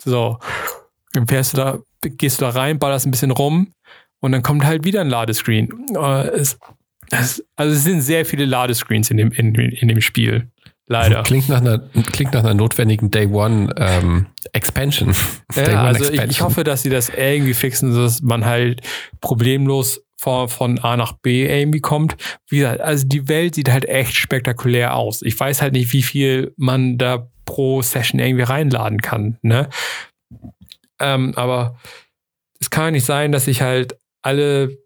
So. Dann fährst du da, gehst du da rein, ballerst ein bisschen rum und dann kommt halt wieder ein Ladescreen. Äh, es, es, also es sind sehr viele Ladescreens in dem, in, in dem Spiel. Leider. Klingt nach einer, klingt nach einer notwendigen Day One ähm, Expansion. Ja, Day also Expansion. Ich, ich, hoffe, dass sie das irgendwie fixen, dass man halt problemlos von, von A nach B irgendwie kommt. Wie gesagt, also die Welt sieht halt echt spektakulär aus. Ich weiß halt nicht, wie viel man da pro Session irgendwie reinladen kann. Ne? Ähm, aber es kann ja nicht sein, dass ich halt alle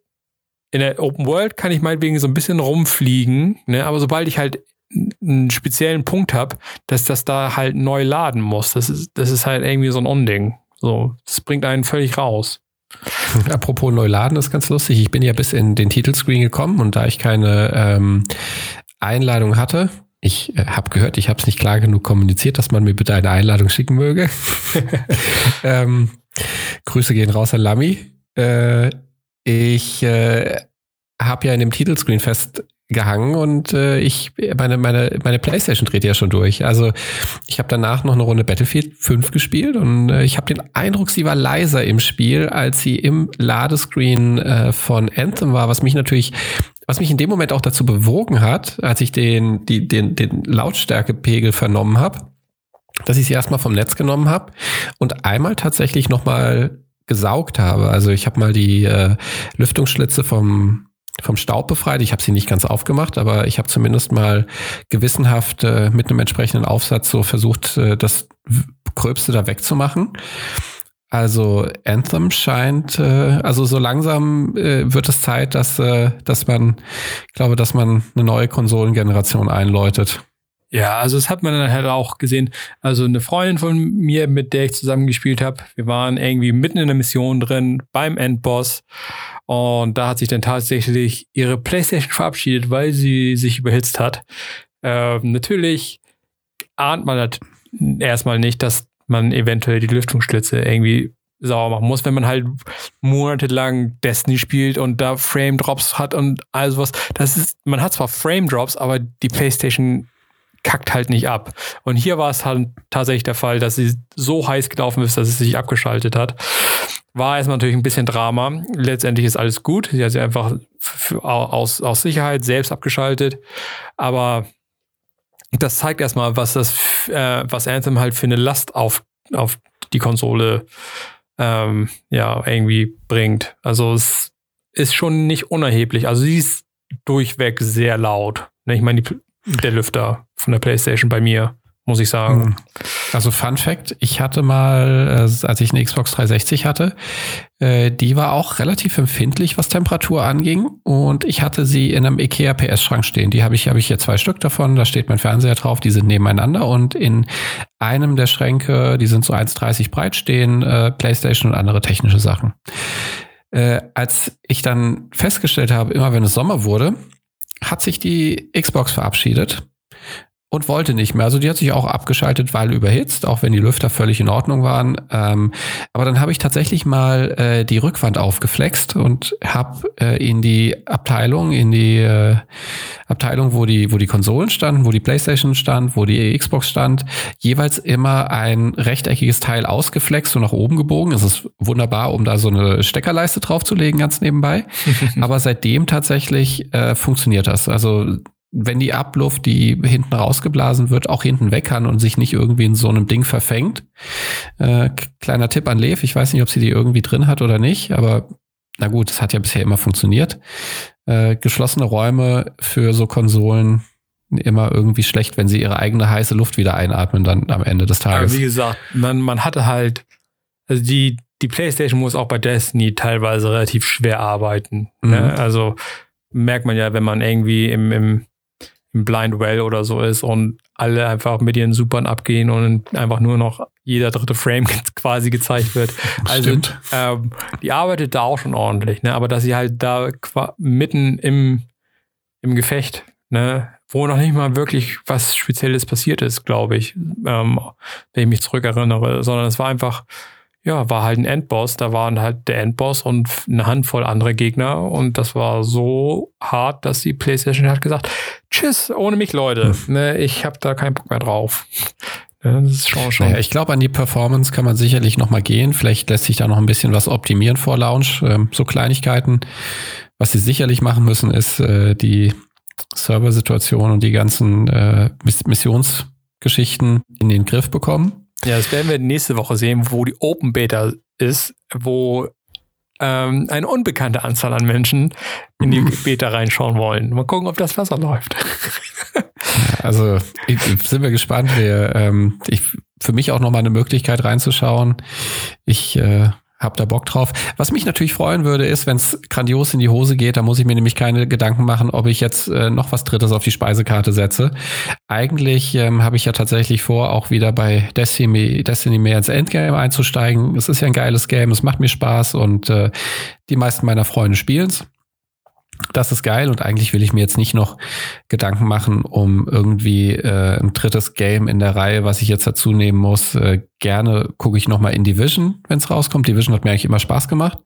in der Open World kann ich meinetwegen so ein bisschen rumfliegen, ne? aber sobald ich halt einen speziellen Punkt habe, dass das da halt neu laden muss. Das ist, das ist halt irgendwie so ein Unding. So, das bringt einen völlig raus. Apropos neu laden, ist ganz lustig. Ich bin ja bis in den Titelscreen gekommen und da ich keine ähm, Einladung hatte, ich äh, habe gehört, ich habe es nicht klar genug kommuniziert, dass man mir bitte eine Einladung schicken möge. ähm, Grüße gehen raus an Lami. Äh, ich äh, habe ja in dem Titelscreen festgehangen und äh, ich meine meine meine PlayStation dreht ja schon durch. Also ich habe danach noch eine Runde Battlefield 5 gespielt und äh, ich habe den Eindruck, sie war leiser im Spiel, als sie im Ladescreen äh, von Anthem war, was mich natürlich was mich in dem Moment auch dazu bewogen hat, als ich den, die, den, den Lautstärkepegel vernommen habe, dass ich sie erstmal vom Netz genommen habe und einmal tatsächlich nochmal gesaugt habe. Also ich habe mal die äh, Lüftungsschlitze vom, vom Staub befreit. Ich habe sie nicht ganz aufgemacht, aber ich habe zumindest mal gewissenhaft äh, mit einem entsprechenden Aufsatz so versucht, äh, das Gröbste da wegzumachen. Also Anthem scheint, äh, also so langsam äh, wird es Zeit, dass, äh, dass man, ich glaube, dass man eine neue Konsolengeneration einläutet. Ja, also das hat man dann halt auch gesehen. Also eine Freundin von mir, mit der ich zusammengespielt habe, wir waren irgendwie mitten in der Mission drin beim Endboss und da hat sich dann tatsächlich ihre PlayStation verabschiedet, weil sie sich überhitzt hat. Ähm, natürlich ahnt man das erstmal nicht, dass man eventuell die Lüftungsschlitze irgendwie sauer machen muss, wenn man halt monatelang Destiny spielt und da Frame Drops hat und all sowas. Das ist, man hat zwar Frame Drops, aber die PlayStation kackt halt nicht ab. Und hier war es halt tatsächlich der Fall, dass sie so heiß gelaufen ist, dass es sich abgeschaltet hat. War erstmal natürlich ein bisschen Drama. Letztendlich ist alles gut. Sie hat sie einfach aus, aus Sicherheit selbst abgeschaltet. Aber das zeigt erstmal, was das, äh, was Anthem halt für eine Last auf, auf die Konsole ähm, ja irgendwie bringt. Also es ist schon nicht unerheblich. Also sie ist durchweg sehr laut. Ne, ich meine, der Lüfter von der PlayStation bei mir muss ich sagen. Hm. Also Fun Fact, ich hatte mal, äh, als ich eine Xbox 360 hatte, äh, die war auch relativ empfindlich, was Temperatur anging. Und ich hatte sie in einem IKEA PS-Schrank stehen. Die habe ich, habe ich hier zwei Stück davon. Da steht mein Fernseher drauf. Die sind nebeneinander. Und in einem der Schränke, die sind so 1,30 breit, stehen äh, PlayStation und andere technische Sachen. Als ich dann festgestellt habe, immer wenn es Sommer wurde, hat sich die Xbox verabschiedet und wollte nicht mehr. Also die hat sich auch abgeschaltet, weil überhitzt, auch wenn die Lüfter völlig in Ordnung waren. Ähm, aber dann habe ich tatsächlich mal äh, die Rückwand aufgeflext und habe äh, in die Abteilung, in die äh, Abteilung, wo die, wo die Konsolen standen, wo die PlayStation stand, wo die Xbox stand, jeweils immer ein rechteckiges Teil ausgeflext und nach oben gebogen. Es ist wunderbar, um da so eine Steckerleiste draufzulegen, ganz nebenbei. aber seitdem tatsächlich äh, funktioniert das. Also wenn die Abluft, die hinten rausgeblasen wird, auch hinten weg kann und sich nicht irgendwie in so einem Ding verfängt. Äh, kleiner Tipp an Lev, ich weiß nicht, ob sie die irgendwie drin hat oder nicht, aber na gut, es hat ja bisher immer funktioniert. Äh, geschlossene Räume für so Konsolen immer irgendwie schlecht, wenn sie ihre eigene heiße Luft wieder einatmen dann am Ende des Tages. Aber wie gesagt, man, man hatte halt, also die, die PlayStation muss auch bei Destiny teilweise relativ schwer arbeiten. Ne? Mhm. Ne? Also merkt man ja, wenn man irgendwie im, im ein Blind Well oder so ist und alle einfach mit ihren Supern abgehen und einfach nur noch jeder dritte Frame quasi gezeigt wird. Also ähm, die arbeitet da auch schon ordentlich, ne? Aber dass sie halt da mitten im, im Gefecht, ne, wo noch nicht mal wirklich was Spezielles passiert ist, glaube ich, ähm, wenn ich mich zurückerinnere, sondern es war einfach ja, war halt ein Endboss. Da waren halt der Endboss und eine Handvoll andere Gegner. Und das war so hart, dass die PlayStation hat gesagt: Tschüss, ohne mich, Leute. Hm. Ne, ich habe da keinen Bock mehr drauf. Ja, das ist schon, schon. Naja, ich glaube, an die Performance kann man sicherlich noch mal gehen. Vielleicht lässt sich da noch ein bisschen was optimieren vor Launch. Ähm, so Kleinigkeiten. Was sie sicherlich machen müssen, ist äh, die Serversituation und die ganzen äh, Missionsgeschichten in den Griff bekommen. Ja, das werden wir nächste Woche sehen, wo die Open Beta ist, wo ähm, eine unbekannte Anzahl an Menschen in die Beta reinschauen wollen. Mal gucken, ob das Wasser läuft. Also ich, sind wir gespannt. Wir, ähm, ich, für mich auch nochmal eine Möglichkeit reinzuschauen. Ich äh, hab da Bock drauf. Was mich natürlich freuen würde, ist, wenn es grandios in die Hose geht, da muss ich mir nämlich keine Gedanken machen, ob ich jetzt äh, noch was Drittes auf die Speisekarte setze. Eigentlich ähm, habe ich ja tatsächlich vor, auch wieder bei Destiny, Destiny mehr ins Endgame einzusteigen. Es ist ja ein geiles Game, es macht mir Spaß und äh, die meisten meiner Freunde spielen's. Das ist geil und eigentlich will ich mir jetzt nicht noch Gedanken machen, um irgendwie äh, ein drittes Game in der Reihe, was ich jetzt dazu nehmen muss. Äh, gerne gucke ich nochmal in Division, wenn es rauskommt. Division hat mir eigentlich immer Spaß gemacht.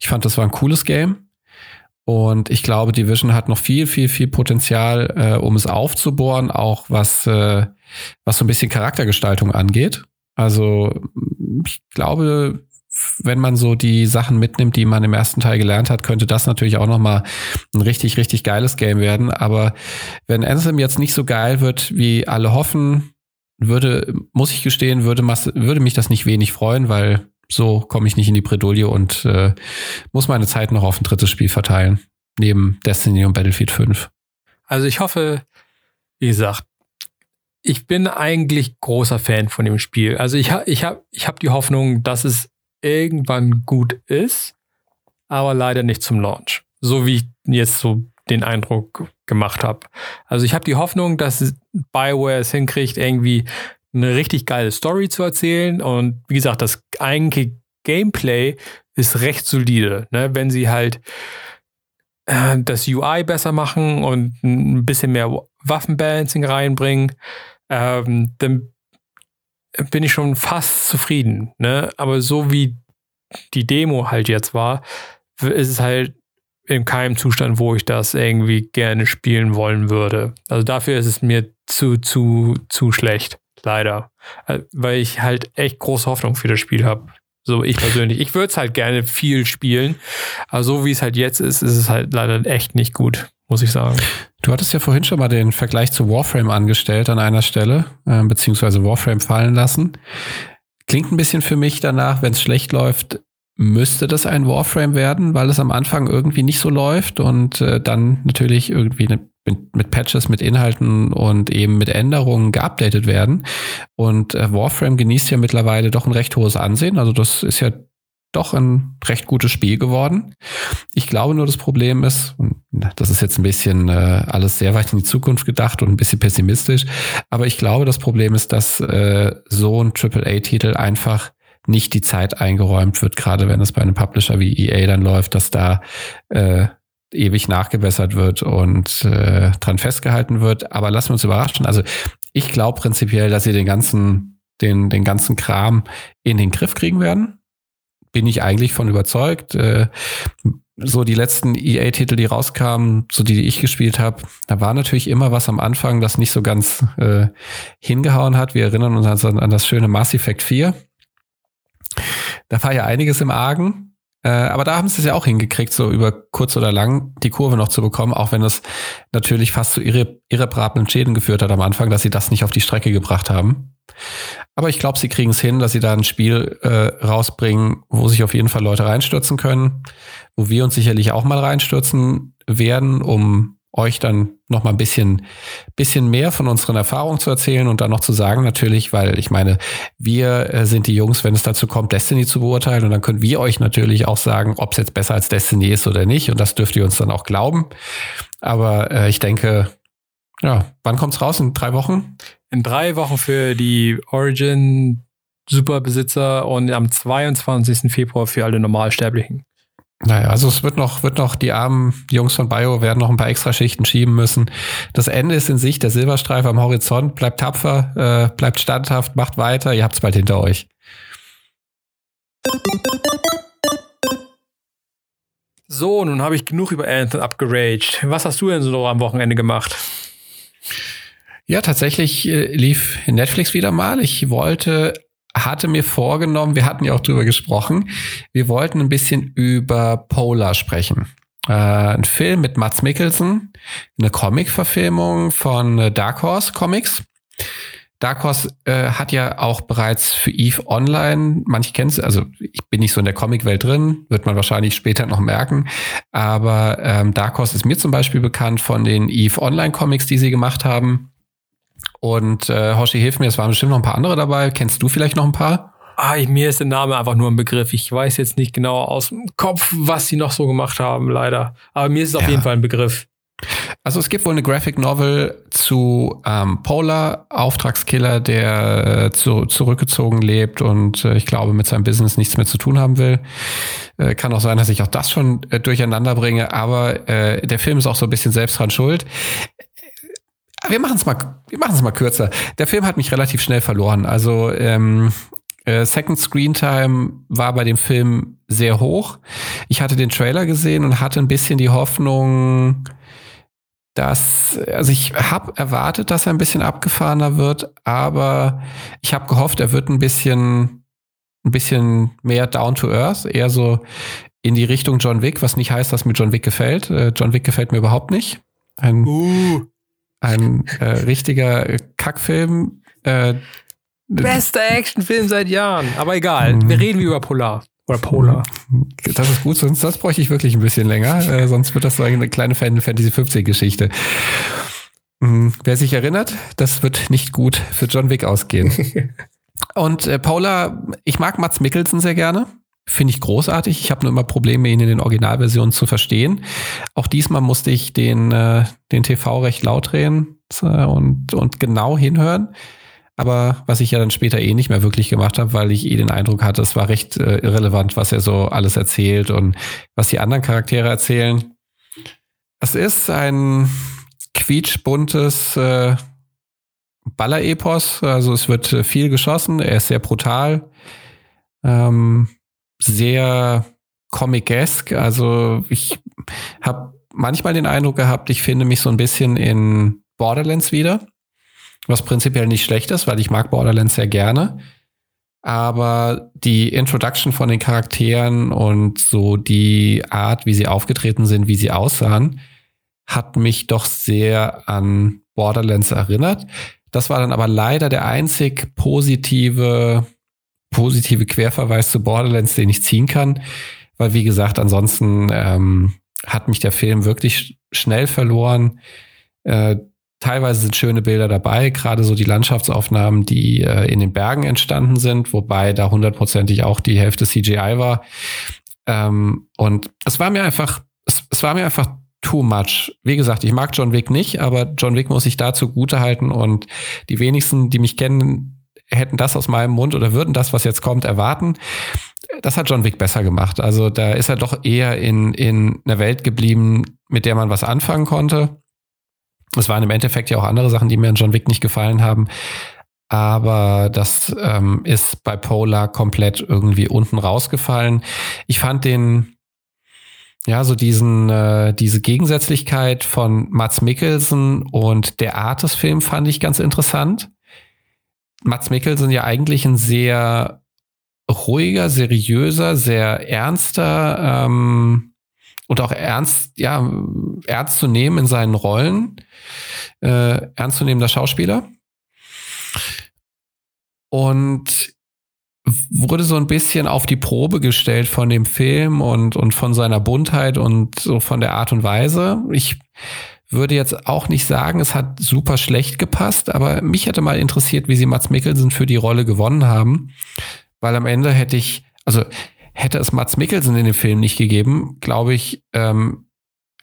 Ich fand, das war ein cooles Game. Und ich glaube, Division hat noch viel, viel, viel Potenzial, äh, um es aufzubohren, auch was, äh, was so ein bisschen Charaktergestaltung angeht. Also ich glaube, wenn man so die Sachen mitnimmt, die man im ersten Teil gelernt hat, könnte das natürlich auch nochmal ein richtig, richtig geiles Game werden. Aber wenn Anthem jetzt nicht so geil wird, wie alle hoffen, würde, muss ich gestehen, würde, würde mich das nicht wenig freuen, weil so komme ich nicht in die Bredouille und äh, muss meine Zeit noch auf ein drittes Spiel verteilen, neben Destiny und Battlefield 5. Also ich hoffe, wie gesagt, ich bin eigentlich großer Fan von dem Spiel. Also ich habe ich hab, ich hab die Hoffnung, dass es irgendwann gut ist, aber leider nicht zum Launch. So wie ich jetzt so den Eindruck gemacht habe. Also ich habe die Hoffnung, dass Bioware es hinkriegt, irgendwie eine richtig geile Story zu erzählen. Und wie gesagt, das eigentliche Gameplay ist recht solide. Ne? Wenn sie halt äh, das UI besser machen und ein bisschen mehr Waffenbalancing reinbringen, ähm, dann bin ich schon fast zufrieden. Ne? Aber so wie die Demo halt jetzt war, ist es halt in keinem Zustand, wo ich das irgendwie gerne spielen wollen würde. Also dafür ist es mir zu, zu, zu schlecht, leider. Äh, weil ich halt echt große Hoffnung für das Spiel habe. So ich persönlich. Ich würde es halt gerne viel spielen, aber so wie es halt jetzt ist, ist es halt leider echt nicht gut muss ich sagen. Du hattest ja vorhin schon mal den Vergleich zu Warframe angestellt an einer Stelle, äh, beziehungsweise Warframe fallen lassen. Klingt ein bisschen für mich danach, wenn es schlecht läuft, müsste das ein Warframe werden, weil es am Anfang irgendwie nicht so läuft und äh, dann natürlich irgendwie ne, mit, Patches, mit Inhalten und eben mit Änderungen geupdatet werden. Und äh, Warframe genießt ja mittlerweile doch ein recht hohes Ansehen. Also das ist ja doch ein recht gutes Spiel geworden. Ich glaube nur, das Problem ist, das ist jetzt ein bisschen äh, alles sehr weit in die Zukunft gedacht und ein bisschen pessimistisch, aber ich glaube, das Problem ist, dass äh, so ein AAA-Titel einfach nicht die Zeit eingeräumt wird, gerade wenn es bei einem Publisher wie EA dann läuft, dass da äh, ewig nachgebessert wird und äh, dran festgehalten wird. Aber lassen wir uns überraschen. Also ich glaube prinzipiell, dass sie den ganzen, den, den ganzen Kram in den Griff kriegen werden bin ich eigentlich von überzeugt. Äh, so die letzten EA-Titel, die rauskamen, so die, die ich gespielt habe, da war natürlich immer was am Anfang, das nicht so ganz äh, hingehauen hat. Wir erinnern uns an, an das schöne Mass Effect 4. Da war ja einiges im Argen. Äh, aber da haben sie es ja auch hingekriegt, so über kurz oder lang die Kurve noch zu bekommen, auch wenn es natürlich fast zu irre, irreparablen Schäden geführt hat am Anfang, dass sie das nicht auf die Strecke gebracht haben. Aber ich glaube, sie kriegen es hin, dass sie da ein Spiel äh, rausbringen, wo sich auf jeden Fall Leute reinstürzen können, wo wir uns sicherlich auch mal reinstürzen werden, um euch dann noch mal ein bisschen, bisschen mehr von unseren Erfahrungen zu erzählen und dann noch zu sagen natürlich, weil ich meine, wir äh, sind die Jungs, wenn es dazu kommt, Destiny zu beurteilen und dann können wir euch natürlich auch sagen, ob es jetzt besser als Destiny ist oder nicht und das dürft ihr uns dann auch glauben. Aber äh, ich denke, ja, wann kommt's raus? In drei Wochen? In drei Wochen für die Origin Superbesitzer und am 22. Februar für alle Normalsterblichen. Naja, also es wird noch, wird noch, die armen Jungs von Bio werden noch ein paar extra Schichten schieben müssen. Das Ende ist in Sicht, der Silberstreif am Horizont. Bleibt tapfer, äh, bleibt standhaft, macht weiter, ihr habt es bald hinter euch. So, nun habe ich genug über Anthem abgeraged. Was hast du denn so am Wochenende gemacht? Ja, tatsächlich äh, lief Netflix wieder mal. Ich wollte, hatte mir vorgenommen, wir hatten ja auch drüber gesprochen, wir wollten ein bisschen über Polar sprechen. Äh, ein Film mit Mats Mikkelsen, eine Comic-Verfilmung von äh, Dark Horse Comics. Dark Horse äh, hat ja auch bereits für Eve Online, manche kennen es, also ich bin nicht so in der Comicwelt drin, wird man wahrscheinlich später noch merken, aber ähm, Dark Horse ist mir zum Beispiel bekannt von den Eve Online Comics, die sie gemacht haben. Und äh, Hoshi, hilf mir, es waren bestimmt noch ein paar andere dabei. Kennst du vielleicht noch ein paar? Ah, mir ist der Name einfach nur ein Begriff. Ich weiß jetzt nicht genau aus dem Kopf, was sie noch so gemacht haben, leider. Aber mir ist es auf jeden Fall ein Begriff. Also es gibt wohl eine Graphic Novel zu ähm, Polar, Auftragskiller, der äh, zu, zurückgezogen lebt und äh, ich glaube mit seinem Business nichts mehr zu tun haben will. Äh, kann auch sein, dass ich auch das schon äh, durcheinander bringe, aber äh, der Film ist auch so ein bisschen selbst dran schuld. Wir machen es mal, wir machen es mal kürzer. Der Film hat mich relativ schnell verloren. Also ähm, äh, Second Screen Time war bei dem Film sehr hoch. Ich hatte den Trailer gesehen und hatte ein bisschen die Hoffnung, dass, also ich habe erwartet, dass er ein bisschen abgefahrener wird, aber ich habe gehofft, er wird ein bisschen, ein bisschen mehr down to earth, eher so in die Richtung John Wick, was nicht heißt, dass mir John Wick gefällt. Äh, John Wick gefällt mir überhaupt nicht. Ein, uh. Ein äh, richtiger Kackfilm. Äh, Bester Actionfilm seit Jahren. Aber egal, mhm. wir reden wie über Polar. Oder Polar. Das ist gut, sonst das bräuchte ich wirklich ein bisschen länger. Äh, sonst wird das so eine kleine Fantasy 15 Geschichte. Mhm. Wer sich erinnert, das wird nicht gut für John Wick ausgehen. Und äh, Paula, ich mag Mats Mikkelsen sehr gerne. Finde ich großartig. Ich habe nur immer Probleme, ihn in den Originalversionen zu verstehen. Auch diesmal musste ich den, äh, den TV recht laut drehen und, und genau hinhören. Aber was ich ja dann später eh nicht mehr wirklich gemacht habe, weil ich eh den Eindruck hatte, es war recht äh, irrelevant, was er so alles erzählt und was die anderen Charaktere erzählen. Es ist ein quietschbuntes äh, Baller-Epos. Also es wird äh, viel geschossen. Er ist sehr brutal. Ähm, sehr comic-esque. Also ich habe manchmal den Eindruck gehabt, ich finde mich so ein bisschen in Borderlands wieder. Was prinzipiell nicht schlecht ist, weil ich mag Borderlands sehr gerne. Aber die Introduction von den Charakteren und so die Art, wie sie aufgetreten sind, wie sie aussahen, hat mich doch sehr an Borderlands erinnert. Das war dann aber leider der einzig positive, positive Querverweis zu Borderlands, den ich ziehen kann. Weil, wie gesagt, ansonsten ähm, hat mich der Film wirklich schnell verloren. Äh, Teilweise sind schöne Bilder dabei, gerade so die Landschaftsaufnahmen, die äh, in den Bergen entstanden sind, wobei da hundertprozentig auch die Hälfte CGI war. Ähm, und es war mir einfach, es, es war mir einfach too much. Wie gesagt, ich mag John Wick nicht, aber John Wick muss ich dazu gute halten und die wenigsten, die mich kennen, hätten das aus meinem Mund oder würden das, was jetzt kommt, erwarten. Das hat John Wick besser gemacht. Also da ist er doch eher in, in einer Welt geblieben, mit der man was anfangen konnte. Es waren im Endeffekt ja auch andere Sachen, die mir an John Wick nicht gefallen haben. Aber das ähm, ist bei Polar komplett irgendwie unten rausgefallen. Ich fand den, ja, so diesen, äh, diese Gegensätzlichkeit von Mats Mikkelsen und der Art des Films fand ich ganz interessant. Mats Mikkelsen ja eigentlich ein sehr ruhiger, seriöser, sehr ernster ähm, und auch ernst, ja, ernst zu nehmen in seinen Rollen, äh, ernstzunehmender Schauspieler. Und wurde so ein bisschen auf die Probe gestellt von dem Film und, und von seiner Buntheit und so von der Art und Weise. Ich würde jetzt auch nicht sagen, es hat super schlecht gepasst, aber mich hätte mal interessiert, wie sie Mats Mikkelsen für die Rolle gewonnen haben, weil am Ende hätte ich, also hätte es Mats Mikkelsen in dem Film nicht gegeben, glaube ich, ähm,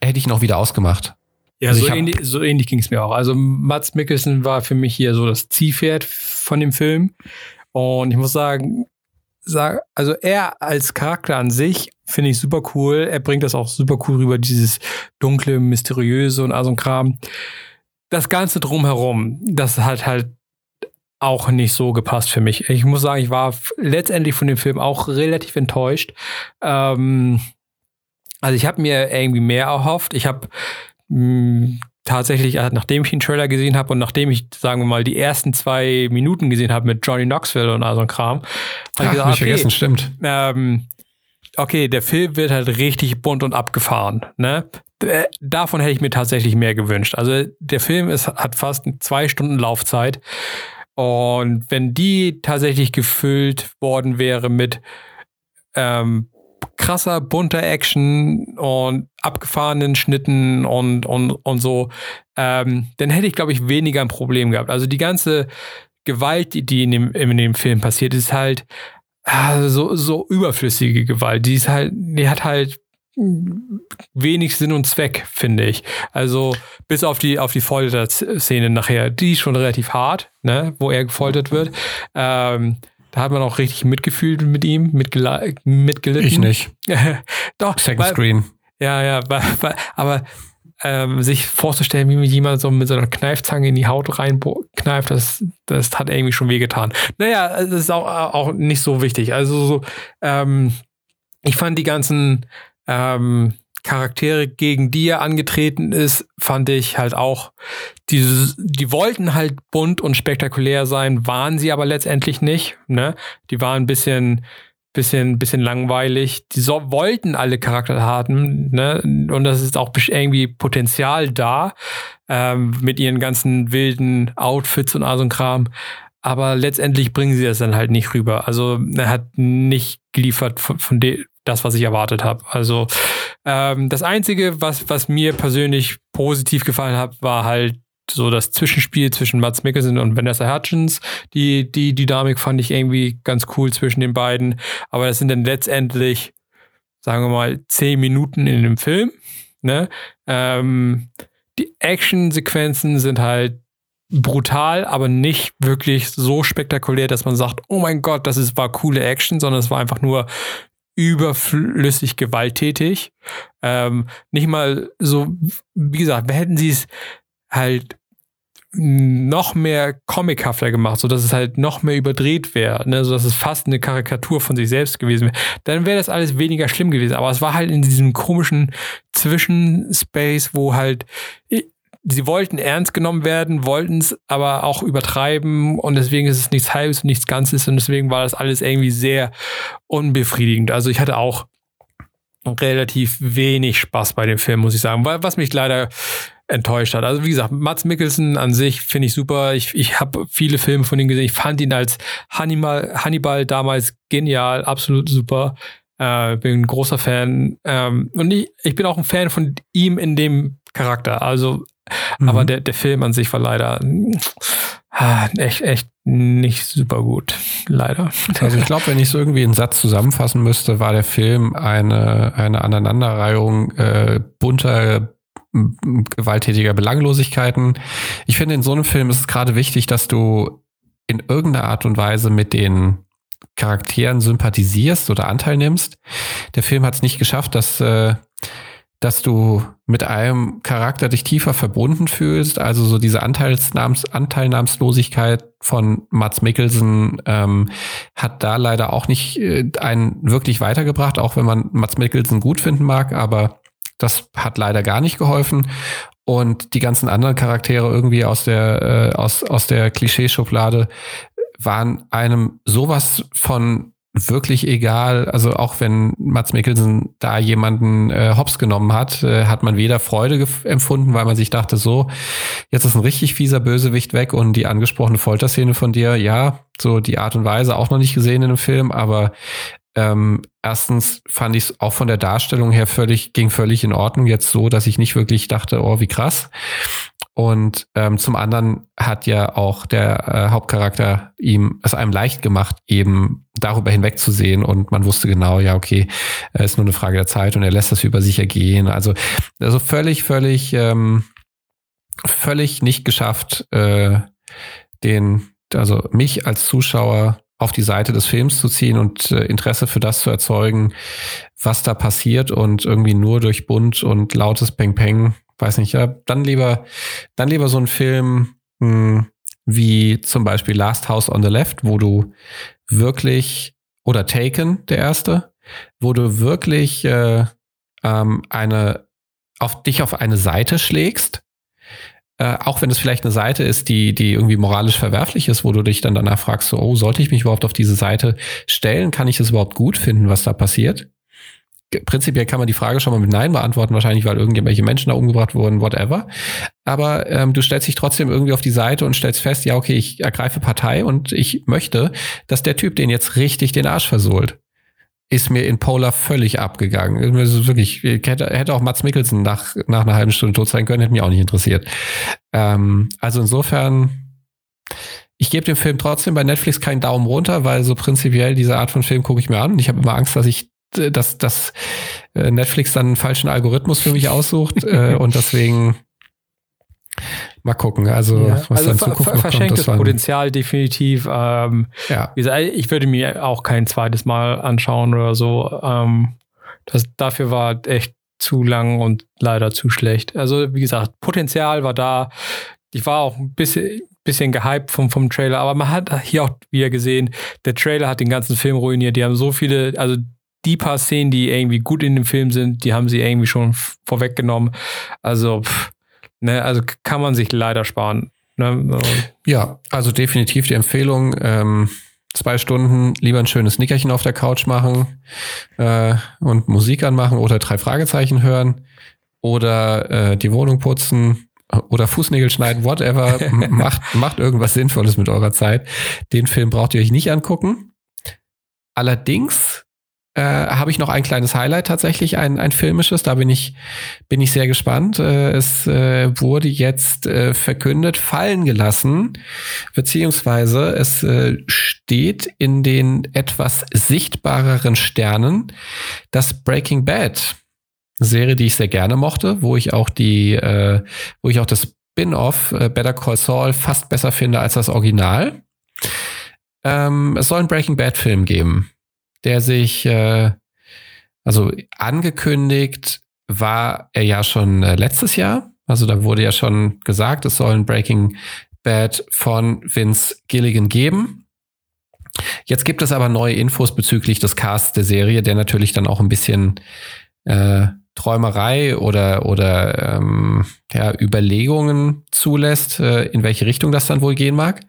hätte ich noch wieder ausgemacht. Ja, also so, ähnlich, so ähnlich ging es mir auch. Also Mats Mikkelsen war für mich hier so das Ziehpferd von dem Film. Und ich muss sagen, sag, also er als Charakter an sich finde ich super cool. Er bringt das auch super cool rüber, dieses dunkle, mysteriöse und all so ein Kram. Das Ganze drumherum, das hat halt auch nicht so gepasst für mich. Ich muss sagen, ich war letztendlich von dem Film auch relativ enttäuscht. Ähm, also ich habe mir irgendwie mehr erhofft. Ich habe hm, tatsächlich, äh, nachdem ich den Trailer gesehen habe und nachdem ich, sagen wir mal, die ersten zwei Minuten gesehen habe mit Johnny Knoxville und all so ein Kram, habe ich gesagt, okay, vergessen, stimmt. Ähm, okay, der Film wird halt richtig bunt und abgefahren. Ne? Davon hätte ich mir tatsächlich mehr gewünscht. Also der Film ist, hat fast zwei Stunden Laufzeit. Und wenn die tatsächlich gefüllt worden wäre mit ähm, krasser, bunter Action und abgefahrenen Schnitten und, und, und so, ähm, dann hätte ich, glaube ich, weniger ein Problem gehabt. Also die ganze Gewalt, die in dem, in dem Film passiert, ist halt äh, so, so überflüssige Gewalt. Die ist halt, die hat halt wenig Sinn und Zweck, finde ich. Also bis auf die auf die Folterszene nachher, die ist schon relativ hart, ne, wo er gefoltert wird. Ähm, da hat man auch richtig mitgefühlt mit ihm, mitgelitten. Ich nicht. Doch. Second weil, Screen. Ja, ja, weil, aber ähm, sich vorzustellen, wie mir jemand so mit so einer Kneifzange in die Haut reinkneift, das, das hat irgendwie schon wehgetan. Naja, das ist auch, auch nicht so wichtig. Also so, ähm, ich fand die ganzen ähm, Charaktere, gegen die er angetreten ist, fand ich halt auch, die, die wollten halt bunt und spektakulär sein, waren sie aber letztendlich nicht. Ne? Die waren ein bisschen, bisschen, bisschen langweilig. Die so, wollten alle Charakter haben, ne? Und das ist auch irgendwie Potenzial da, ähm, mit ihren ganzen wilden Outfits und all so ein Kram. Aber letztendlich bringen sie das dann halt nicht rüber. Also er hat nicht geliefert von, von de das, was ich erwartet habe. Also ähm, das Einzige, was, was mir persönlich positiv gefallen hat, war halt so das Zwischenspiel zwischen Mats Mikkelsen und Vanessa Hutchins. Die, die Dynamik fand ich irgendwie ganz cool zwischen den beiden. Aber das sind dann letztendlich, sagen wir mal, zehn Minuten in dem Film. Ne? Ähm, die Action-Sequenzen sind halt brutal, aber nicht wirklich so spektakulär, dass man sagt, oh mein Gott, das ist, war coole Action, sondern es war einfach nur überflüssig gewalttätig. Ähm, nicht mal so, wie gesagt, hätten sie es halt noch mehr comichafter gemacht, so dass es halt noch mehr überdreht wäre, ne, so dass es fast eine Karikatur von sich selbst gewesen wäre, dann wäre das alles weniger schlimm gewesen. Aber es war halt in diesem komischen Zwischenspace, wo halt sie wollten ernst genommen werden, wollten es aber auch übertreiben und deswegen ist es nichts Halbes und nichts Ganzes und deswegen war das alles irgendwie sehr unbefriedigend. Also ich hatte auch relativ wenig Spaß bei dem Film, muss ich sagen, was mich leider enttäuscht hat. Also wie gesagt, Mats Mikkelsen an sich finde ich super. Ich, ich habe viele Filme von ihm gesehen. Ich fand ihn als Hannibal, Hannibal damals genial, absolut super. Äh, bin ein großer Fan. Ähm, und ich, ich bin auch ein Fan von ihm in dem Charakter. Also Mhm. Aber der, der Film an sich war leider ah, echt, echt nicht super gut. Leider. Also ich glaube, wenn ich es irgendwie in Satz zusammenfassen müsste, war der Film eine, eine Aneinanderreihung äh, bunter gewalttätiger Belanglosigkeiten. Ich finde, in so einem Film ist es gerade wichtig, dass du in irgendeiner Art und Weise mit den Charakteren sympathisierst oder Anteil nimmst. Der Film hat es nicht geschafft, dass äh, dass du mit einem Charakter dich tiefer verbunden fühlst. Also so diese Anteilsnahms Anteilnahmslosigkeit von Mats Mikkelsen ähm, hat da leider auch nicht äh, einen wirklich weitergebracht, auch wenn man Mats Mikkelsen gut finden mag, aber das hat leider gar nicht geholfen. Und die ganzen anderen Charaktere irgendwie aus der, äh, aus, aus der Klischeeschublade waren einem sowas von wirklich egal. Also auch wenn Mats Mikkelsen da jemanden äh, hops genommen hat, äh, hat man weder Freude empfunden, weil man sich dachte, so, jetzt ist ein richtig fieser Bösewicht weg und die angesprochene Folterszene von dir, ja, so die Art und Weise auch noch nicht gesehen in dem Film, aber ähm, erstens fand ich es auch von der Darstellung her völlig, ging völlig in Ordnung. Jetzt so, dass ich nicht wirklich dachte, oh, wie krass. Und ähm, zum anderen hat ja auch der äh, Hauptcharakter ihm es einem leicht gemacht, eben darüber hinwegzusehen. Und man wusste genau, ja, okay, es ist nur eine Frage der Zeit und er lässt das über sich ergehen. Also, also völlig, völlig, ähm, völlig nicht geschafft, äh, den, also mich als Zuschauer auf die Seite des Films zu ziehen und äh, Interesse für das zu erzeugen, was da passiert und irgendwie nur durch bunt und lautes Peng Peng, weiß nicht, ja, dann lieber, dann lieber so ein Film mh, hm, wie zum Beispiel Last House on the Left, wo du wirklich, oder Taken, der erste, wo du wirklich äh, ähm, eine, auf dich auf eine Seite schlägst äh, auch wenn es vielleicht eine Seite ist, die, die irgendwie moralisch verwerflich ist, wo du dich dann danach fragst, so, oh, sollte ich mich überhaupt auf diese Seite stellen? Kann ich es überhaupt gut finden, was da passiert? Prinzipiell kann man die Frage schon mal mit Nein beantworten, wahrscheinlich, weil irgendwelche Menschen da umgebracht wurden, whatever. Aber ähm, du stellst dich trotzdem irgendwie auf die Seite und stellst fest, ja, okay, ich ergreife Partei und ich möchte, dass der Typ den jetzt richtig den Arsch versohlt ist mir in Polar völlig abgegangen. Also wirklich, hätte, hätte auch Mats Mikkelsen nach, nach einer halben Stunde tot sein können, hätte mich auch nicht interessiert. Ähm, also insofern, ich gebe dem Film trotzdem bei Netflix keinen Daumen runter, weil so prinzipiell diese Art von Film gucke ich mir an. Ich habe immer Angst, dass ich dass, dass äh, Netflix dann einen falschen Algorithmus für mich aussucht äh, und deswegen mal gucken. Also, ja, was also dann Zukunft ver verschenktes kommt, Potenzial definitiv. Ähm, ja. Wie gesagt, ich würde mir auch kein zweites Mal anschauen oder so. Ähm, das, dafür war echt zu lang und leider zu schlecht. Also, wie gesagt, Potenzial war da. Ich war auch ein bisschen, bisschen gehypt vom, vom Trailer, aber man hat hier auch wieder gesehen, der Trailer hat den ganzen Film ruiniert. Die haben so viele, also die paar Szenen, die irgendwie gut in dem Film sind, die haben sie irgendwie schon vorweggenommen. Also, pff, ne, also kann man sich leider sparen. Ne? Ja, also definitiv die Empfehlung. Ähm, zwei Stunden lieber ein schönes Nickerchen auf der Couch machen äh, und Musik anmachen oder drei Fragezeichen hören oder äh, die Wohnung putzen oder Fußnägel schneiden, whatever. macht, macht irgendwas Sinnvolles mit eurer Zeit. Den Film braucht ihr euch nicht angucken. Allerdings äh, habe ich noch ein kleines Highlight tatsächlich, ein, ein filmisches. Da bin ich, bin ich sehr gespannt. Äh, es äh, wurde jetzt äh, verkündet, fallen gelassen, beziehungsweise es äh, steht in den etwas sichtbareren Sternen, dass Breaking Bad, Serie, die ich sehr gerne mochte, wo ich auch die, äh, wo ich auch das Spin-off äh, Better Call Saul fast besser finde als das Original. Ähm, es soll einen Breaking Bad Film geben der sich, äh, also angekündigt war er ja schon äh, letztes Jahr. Also da wurde ja schon gesagt, es soll ein Breaking Bad von Vince Gilligan geben. Jetzt gibt es aber neue Infos bezüglich des Casts der Serie, der natürlich dann auch ein bisschen äh, Träumerei oder, oder ähm, ja, Überlegungen zulässt, äh, in welche Richtung das dann wohl gehen mag.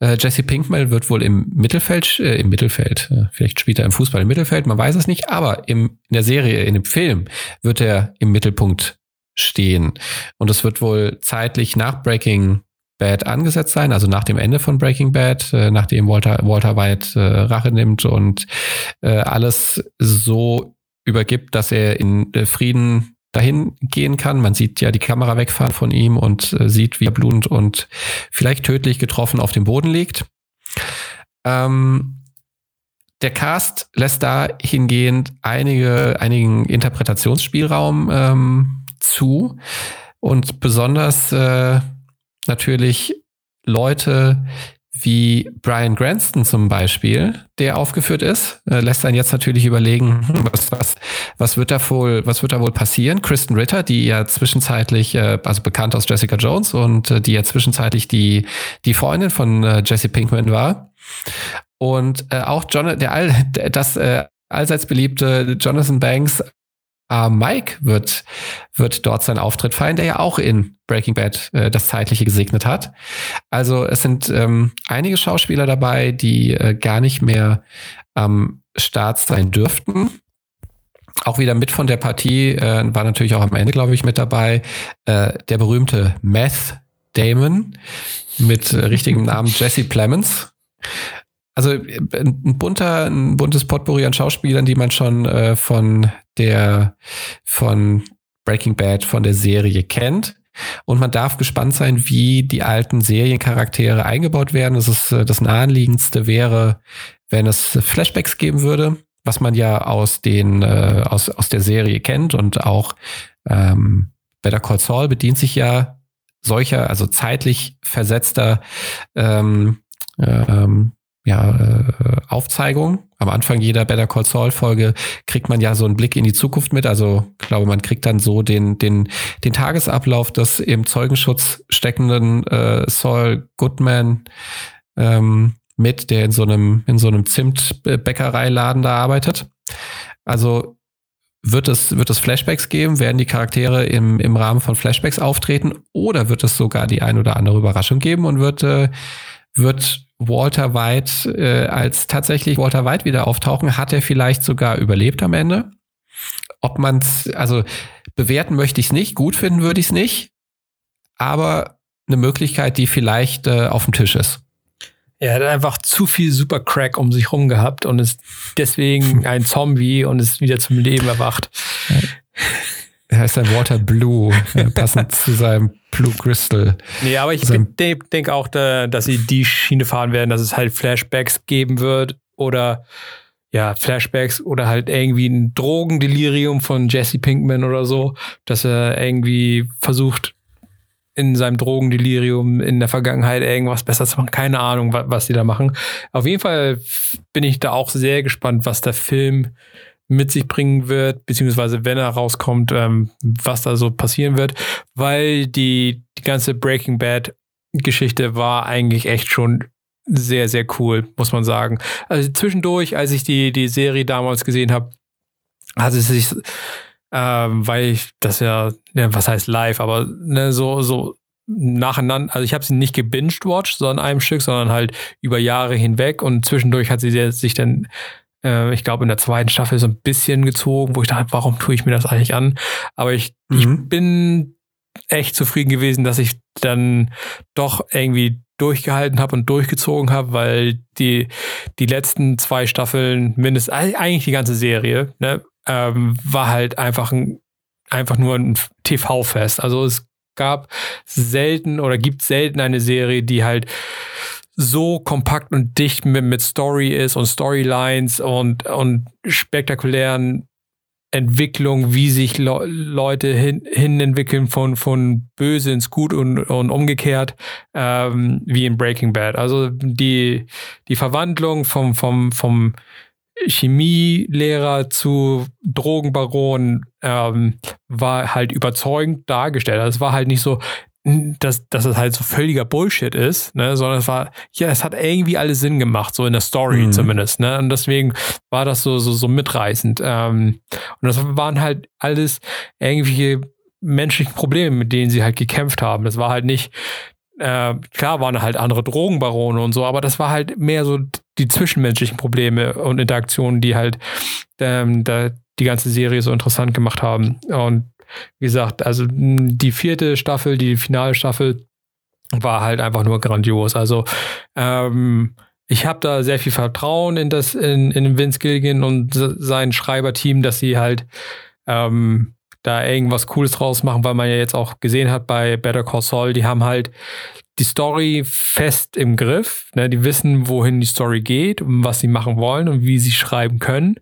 Äh, Jesse Pinkman wird wohl im Mittelfeld, äh, im Mittelfeld, äh, vielleicht später im Fußball im Mittelfeld, man weiß es nicht, aber im, in der Serie, in dem Film wird er im Mittelpunkt stehen. Und es wird wohl zeitlich nach Breaking Bad angesetzt sein, also nach dem Ende von Breaking Bad, äh, nachdem Walter, Walter White äh, Rache nimmt und äh, alles so übergibt, dass er in äh, Frieden dahin gehen kann. Man sieht ja die Kamera wegfahren von ihm und äh, sieht, wie er blutend und vielleicht tödlich getroffen auf dem Boden liegt. Ähm, der Cast lässt dahingehend einige, einigen Interpretationsspielraum ähm, zu und besonders äh, natürlich Leute, wie Brian Granston zum Beispiel, der aufgeführt ist, äh, lässt einen jetzt natürlich überlegen, hm, was, was, was wird da wohl, was wird da wohl passieren? Kristen Ritter, die ja zwischenzeitlich, äh, also bekannt aus Jessica Jones und äh, die ja zwischenzeitlich die, die Freundin von äh, Jesse Pinkman war. Und äh, auch John, der all, das äh, allseits beliebte Jonathan Banks Uh, Mike wird, wird dort seinen Auftritt feiern, der ja auch in Breaking Bad äh, das Zeitliche gesegnet hat. Also es sind ähm, einige Schauspieler dabei, die äh, gar nicht mehr am Start sein dürften. Auch wieder mit von der Partie äh, war natürlich auch am Ende, glaube ich, mit dabei äh, der berühmte Meth Damon mit äh, richtigem Namen Jesse Plemons. Also äh, ein bunter, ein buntes Potpourri an Schauspielern, die man schon äh, von der von Breaking Bad, von der Serie kennt. Und man darf gespannt sein, wie die alten Seriencharaktere eingebaut werden. Das ist äh, das naheliegendste wäre, wenn es Flashbacks geben würde, was man ja aus den äh, aus aus der Serie kennt und auch ähm, Better Call Saul bedient sich ja solcher, also zeitlich versetzter ähm, ähm, ja, äh, Aufzeigung. Am Anfang jeder Better Call Saul Folge kriegt man ja so einen Blick in die Zukunft mit. Also glaube, man kriegt dann so den, den, den Tagesablauf des im Zeugenschutz steckenden äh, Saul Goodman ähm, mit, der in so einem, in so einem Zimtbäckereiladen da arbeitet. Also wird es, wird es Flashbacks geben? Werden die Charaktere im, im Rahmen von Flashbacks auftreten? Oder wird es sogar die ein oder andere Überraschung geben und wird, äh, wird Walter White äh, als tatsächlich Walter White wieder auftauchen? Hat er vielleicht sogar überlebt am Ende? Ob man es, also bewerten möchte ich es nicht, gut finden würde ich es nicht, aber eine Möglichkeit, die vielleicht äh, auf dem Tisch ist. Er hat einfach zu viel Supercrack um sich rum gehabt und ist deswegen ein Zombie und ist wieder zum Leben erwacht. Er heißt dann Water Blue, passend zu seinem Blue Crystal. Nee, aber ich denke auch, dass sie die Schiene fahren werden, dass es halt Flashbacks geben wird oder ja, Flashbacks oder halt irgendwie ein Drogendelirium von Jesse Pinkman oder so, dass er irgendwie versucht, in seinem Drogendelirium in der Vergangenheit irgendwas besser zu machen. Keine Ahnung, was, was die da machen. Auf jeden Fall bin ich da auch sehr gespannt, was der Film mit sich bringen wird, beziehungsweise wenn er rauskommt, ähm, was da so passieren wird, weil die, die ganze Breaking Bad Geschichte war eigentlich echt schon sehr, sehr cool, muss man sagen. Also zwischendurch, als ich die, die Serie damals gesehen habe, hat es sich, ähm, weil ich das ja, ja, was heißt live, aber ne, so, so nacheinander, also ich habe sie nicht gebinged watched, so an einem Stück, sondern halt über Jahre hinweg und zwischendurch hat sie sich dann äh, ich glaube, in der zweiten Staffel so ein bisschen gezogen, wo ich dachte, warum tue ich mir das eigentlich an? Aber ich, mhm. ich bin echt zufrieden gewesen, dass ich dann doch irgendwie durchgehalten habe und durchgezogen habe, weil die, die letzten zwei Staffeln, mindestens eigentlich die ganze Serie, ne, ähm, war halt einfach ein, einfach nur ein TV-Fest. Also es gab selten oder gibt selten eine Serie, die halt so kompakt und dicht mit, mit Story ist und Storylines und, und spektakulären Entwicklung, wie sich Le Leute hin, hin entwickeln von, von böse ins gut und, und umgekehrt, ähm, wie in Breaking Bad. Also die, die Verwandlung vom, vom, vom Chemielehrer zu Drogenbaron ähm, war halt überzeugend dargestellt. Also es war halt nicht so, dass, dass es halt so völliger Bullshit ist, ne, sondern es war, ja, es hat irgendwie alles Sinn gemacht, so in der Story mhm. zumindest, ne, und deswegen war das so, so, so mitreißend. Ähm, und das waren halt alles irgendwelche menschlichen Probleme, mit denen sie halt gekämpft haben. Das war halt nicht, äh, klar waren halt andere Drogenbarone und so, aber das war halt mehr so die zwischenmenschlichen Probleme und Interaktionen, die halt ähm, da die ganze Serie so interessant gemacht haben. Und wie gesagt, also die vierte Staffel, die Finalstaffel war halt einfach nur grandios. Also ähm, ich habe da sehr viel Vertrauen in das, in, in Vince Gilligan und sein Schreiberteam, dass sie halt ähm, da irgendwas Cooles draus machen, weil man ja jetzt auch gesehen hat bei Better Call Saul, die haben halt die Story fest im Griff. Ne? Die wissen, wohin die Story geht und was sie machen wollen und wie sie schreiben können.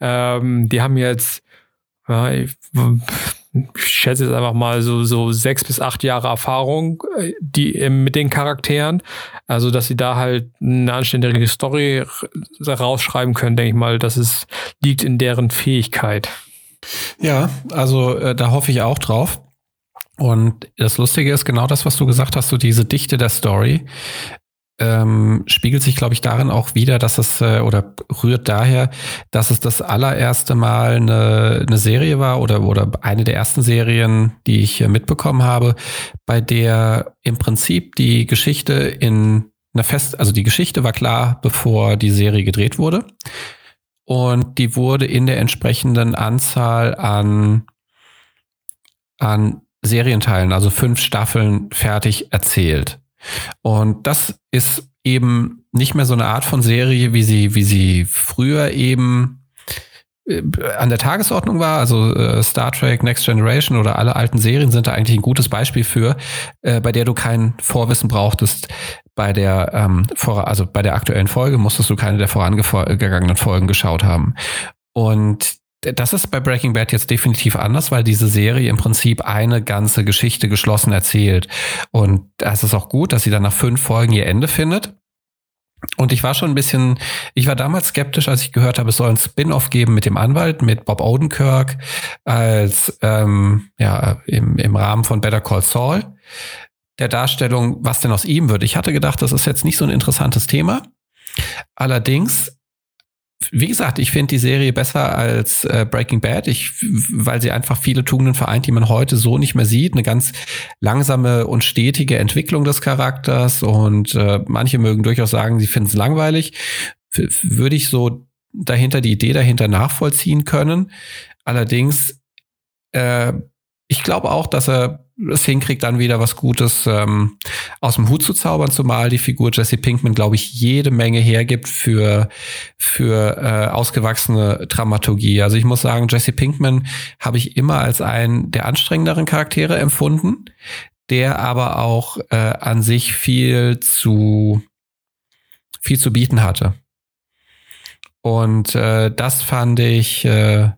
Ähm, die haben jetzt ja, schätze jetzt einfach mal so, so sechs bis acht Jahre Erfahrung, äh, die mit den Charakteren. Also, dass sie da halt eine anständige Story rausschreiben können, denke ich mal, das ist, liegt in deren Fähigkeit. Ja, also äh, da hoffe ich auch drauf. Und das Lustige ist genau das, was du gesagt hast, so diese Dichte der Story ähm, spiegelt sich, glaube ich, darin auch wieder, dass es äh, oder rührt daher, dass es das allererste Mal eine, eine Serie war oder, oder eine der ersten Serien, die ich mitbekommen habe, bei der im Prinzip die Geschichte in einer Fest, also die Geschichte war klar, bevor die Serie gedreht wurde. Und die wurde in der entsprechenden Anzahl an, an Serienteilen, also fünf Staffeln fertig erzählt. Und das ist eben nicht mehr so eine Art von Serie, wie sie, wie sie früher eben äh, an der Tagesordnung war, also äh, Star Trek, Next Generation oder alle alten Serien sind da eigentlich ein gutes Beispiel für, äh, bei der du kein Vorwissen brauchtest. Bei der, ähm, vor, also bei der aktuellen Folge musstest du keine der vorangegangenen Folgen geschaut haben. Und das ist bei Breaking Bad jetzt definitiv anders, weil diese Serie im Prinzip eine ganze Geschichte geschlossen erzählt. Und es ist auch gut, dass sie dann nach fünf Folgen ihr Ende findet. Und ich war schon ein bisschen, ich war damals skeptisch, als ich gehört habe, es soll ein Spin-off geben mit dem Anwalt, mit Bob Odenkirk als ähm, ja im, im Rahmen von Better Call Saul der Darstellung, was denn aus ihm wird. Ich hatte gedacht, das ist jetzt nicht so ein interessantes Thema. Allerdings wie gesagt, ich finde die Serie besser als äh, Breaking Bad, ich, weil sie einfach viele Tugenden vereint, die man heute so nicht mehr sieht. Eine ganz langsame und stetige Entwicklung des Charakters und äh, manche mögen durchaus sagen, sie finden es langweilig. Würde ich so dahinter die Idee dahinter nachvollziehen können. Allerdings äh, ich glaube auch, dass er es hinkriegt, dann wieder was Gutes ähm, aus dem Hut zu zaubern, zumal die Figur Jesse Pinkman, glaube ich, jede Menge hergibt für, für äh, ausgewachsene Dramaturgie. Also ich muss sagen, Jesse Pinkman habe ich immer als einen der anstrengenderen Charaktere empfunden, der aber auch äh, an sich viel zu viel zu bieten hatte. Und äh, das fand ich, äh,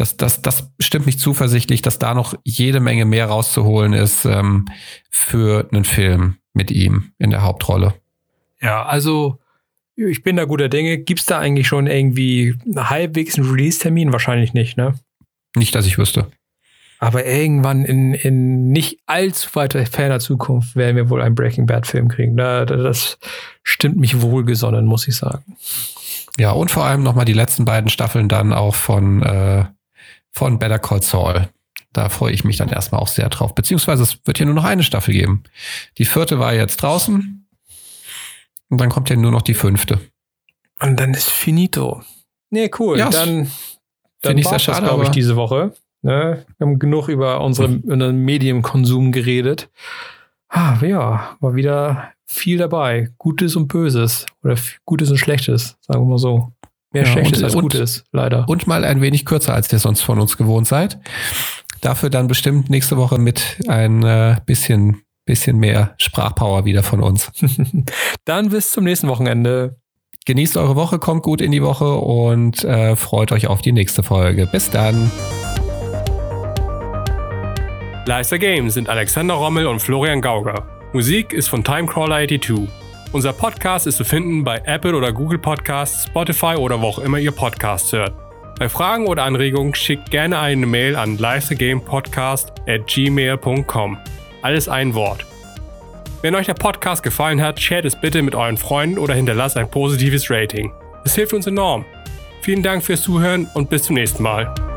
das, das, das stimmt mich zuversichtlich, dass da noch jede Menge mehr rauszuholen ist ähm, für einen Film mit ihm in der Hauptrolle. Ja, also ich bin da guter Dinge. Gibt es da eigentlich schon irgendwie halbwegs einen Release-Termin? Wahrscheinlich nicht, ne? Nicht, dass ich wüsste. Aber irgendwann in, in nicht allzu weiter ferner Zukunft werden wir wohl einen Breaking Bad-Film kriegen. Das stimmt mich wohlgesonnen, muss ich sagen. Ja, und vor allem nochmal die letzten beiden Staffeln dann auch von, äh, von Better Call Saul. Da freue ich mich dann erstmal auch sehr drauf. Beziehungsweise es wird hier nur noch eine Staffel geben. Die vierte war jetzt draußen. Und dann kommt ja nur noch die fünfte. Und dann ist finito. Nee, cool. Ja, dann dann ich sehr schade, glaube ich, diese Woche. Ne? Wir haben genug über unseren, unseren Medienkonsum geredet. Ah, ja, war wieder viel dabei. Gutes und Böses. Oder Gutes und Schlechtes, sagen wir mal so. Mehr ja, Schlechtes und, als Gutes, leider. Und mal ein wenig kürzer, als ihr sonst von uns gewohnt seid. Dafür dann bestimmt nächste Woche mit ein äh, bisschen, bisschen mehr Sprachpower wieder von uns. dann bis zum nächsten Wochenende. Genießt eure Woche, kommt gut in die Woche und äh, freut euch auf die nächste Folge. Bis dann. Leister Games sind Alexander Rommel und Florian Gauger. Musik ist von Timecrawler82. Unser Podcast ist zu finden bei Apple oder Google Podcasts, Spotify oder wo auch immer ihr Podcasts hört. Bei Fragen oder Anregungen schickt gerne eine Mail an leistergamepodcast at gmail.com. Alles ein Wort. Wenn euch der Podcast gefallen hat, shared es bitte mit euren Freunden oder hinterlasst ein positives Rating. Es hilft uns enorm. Vielen Dank fürs Zuhören und bis zum nächsten Mal.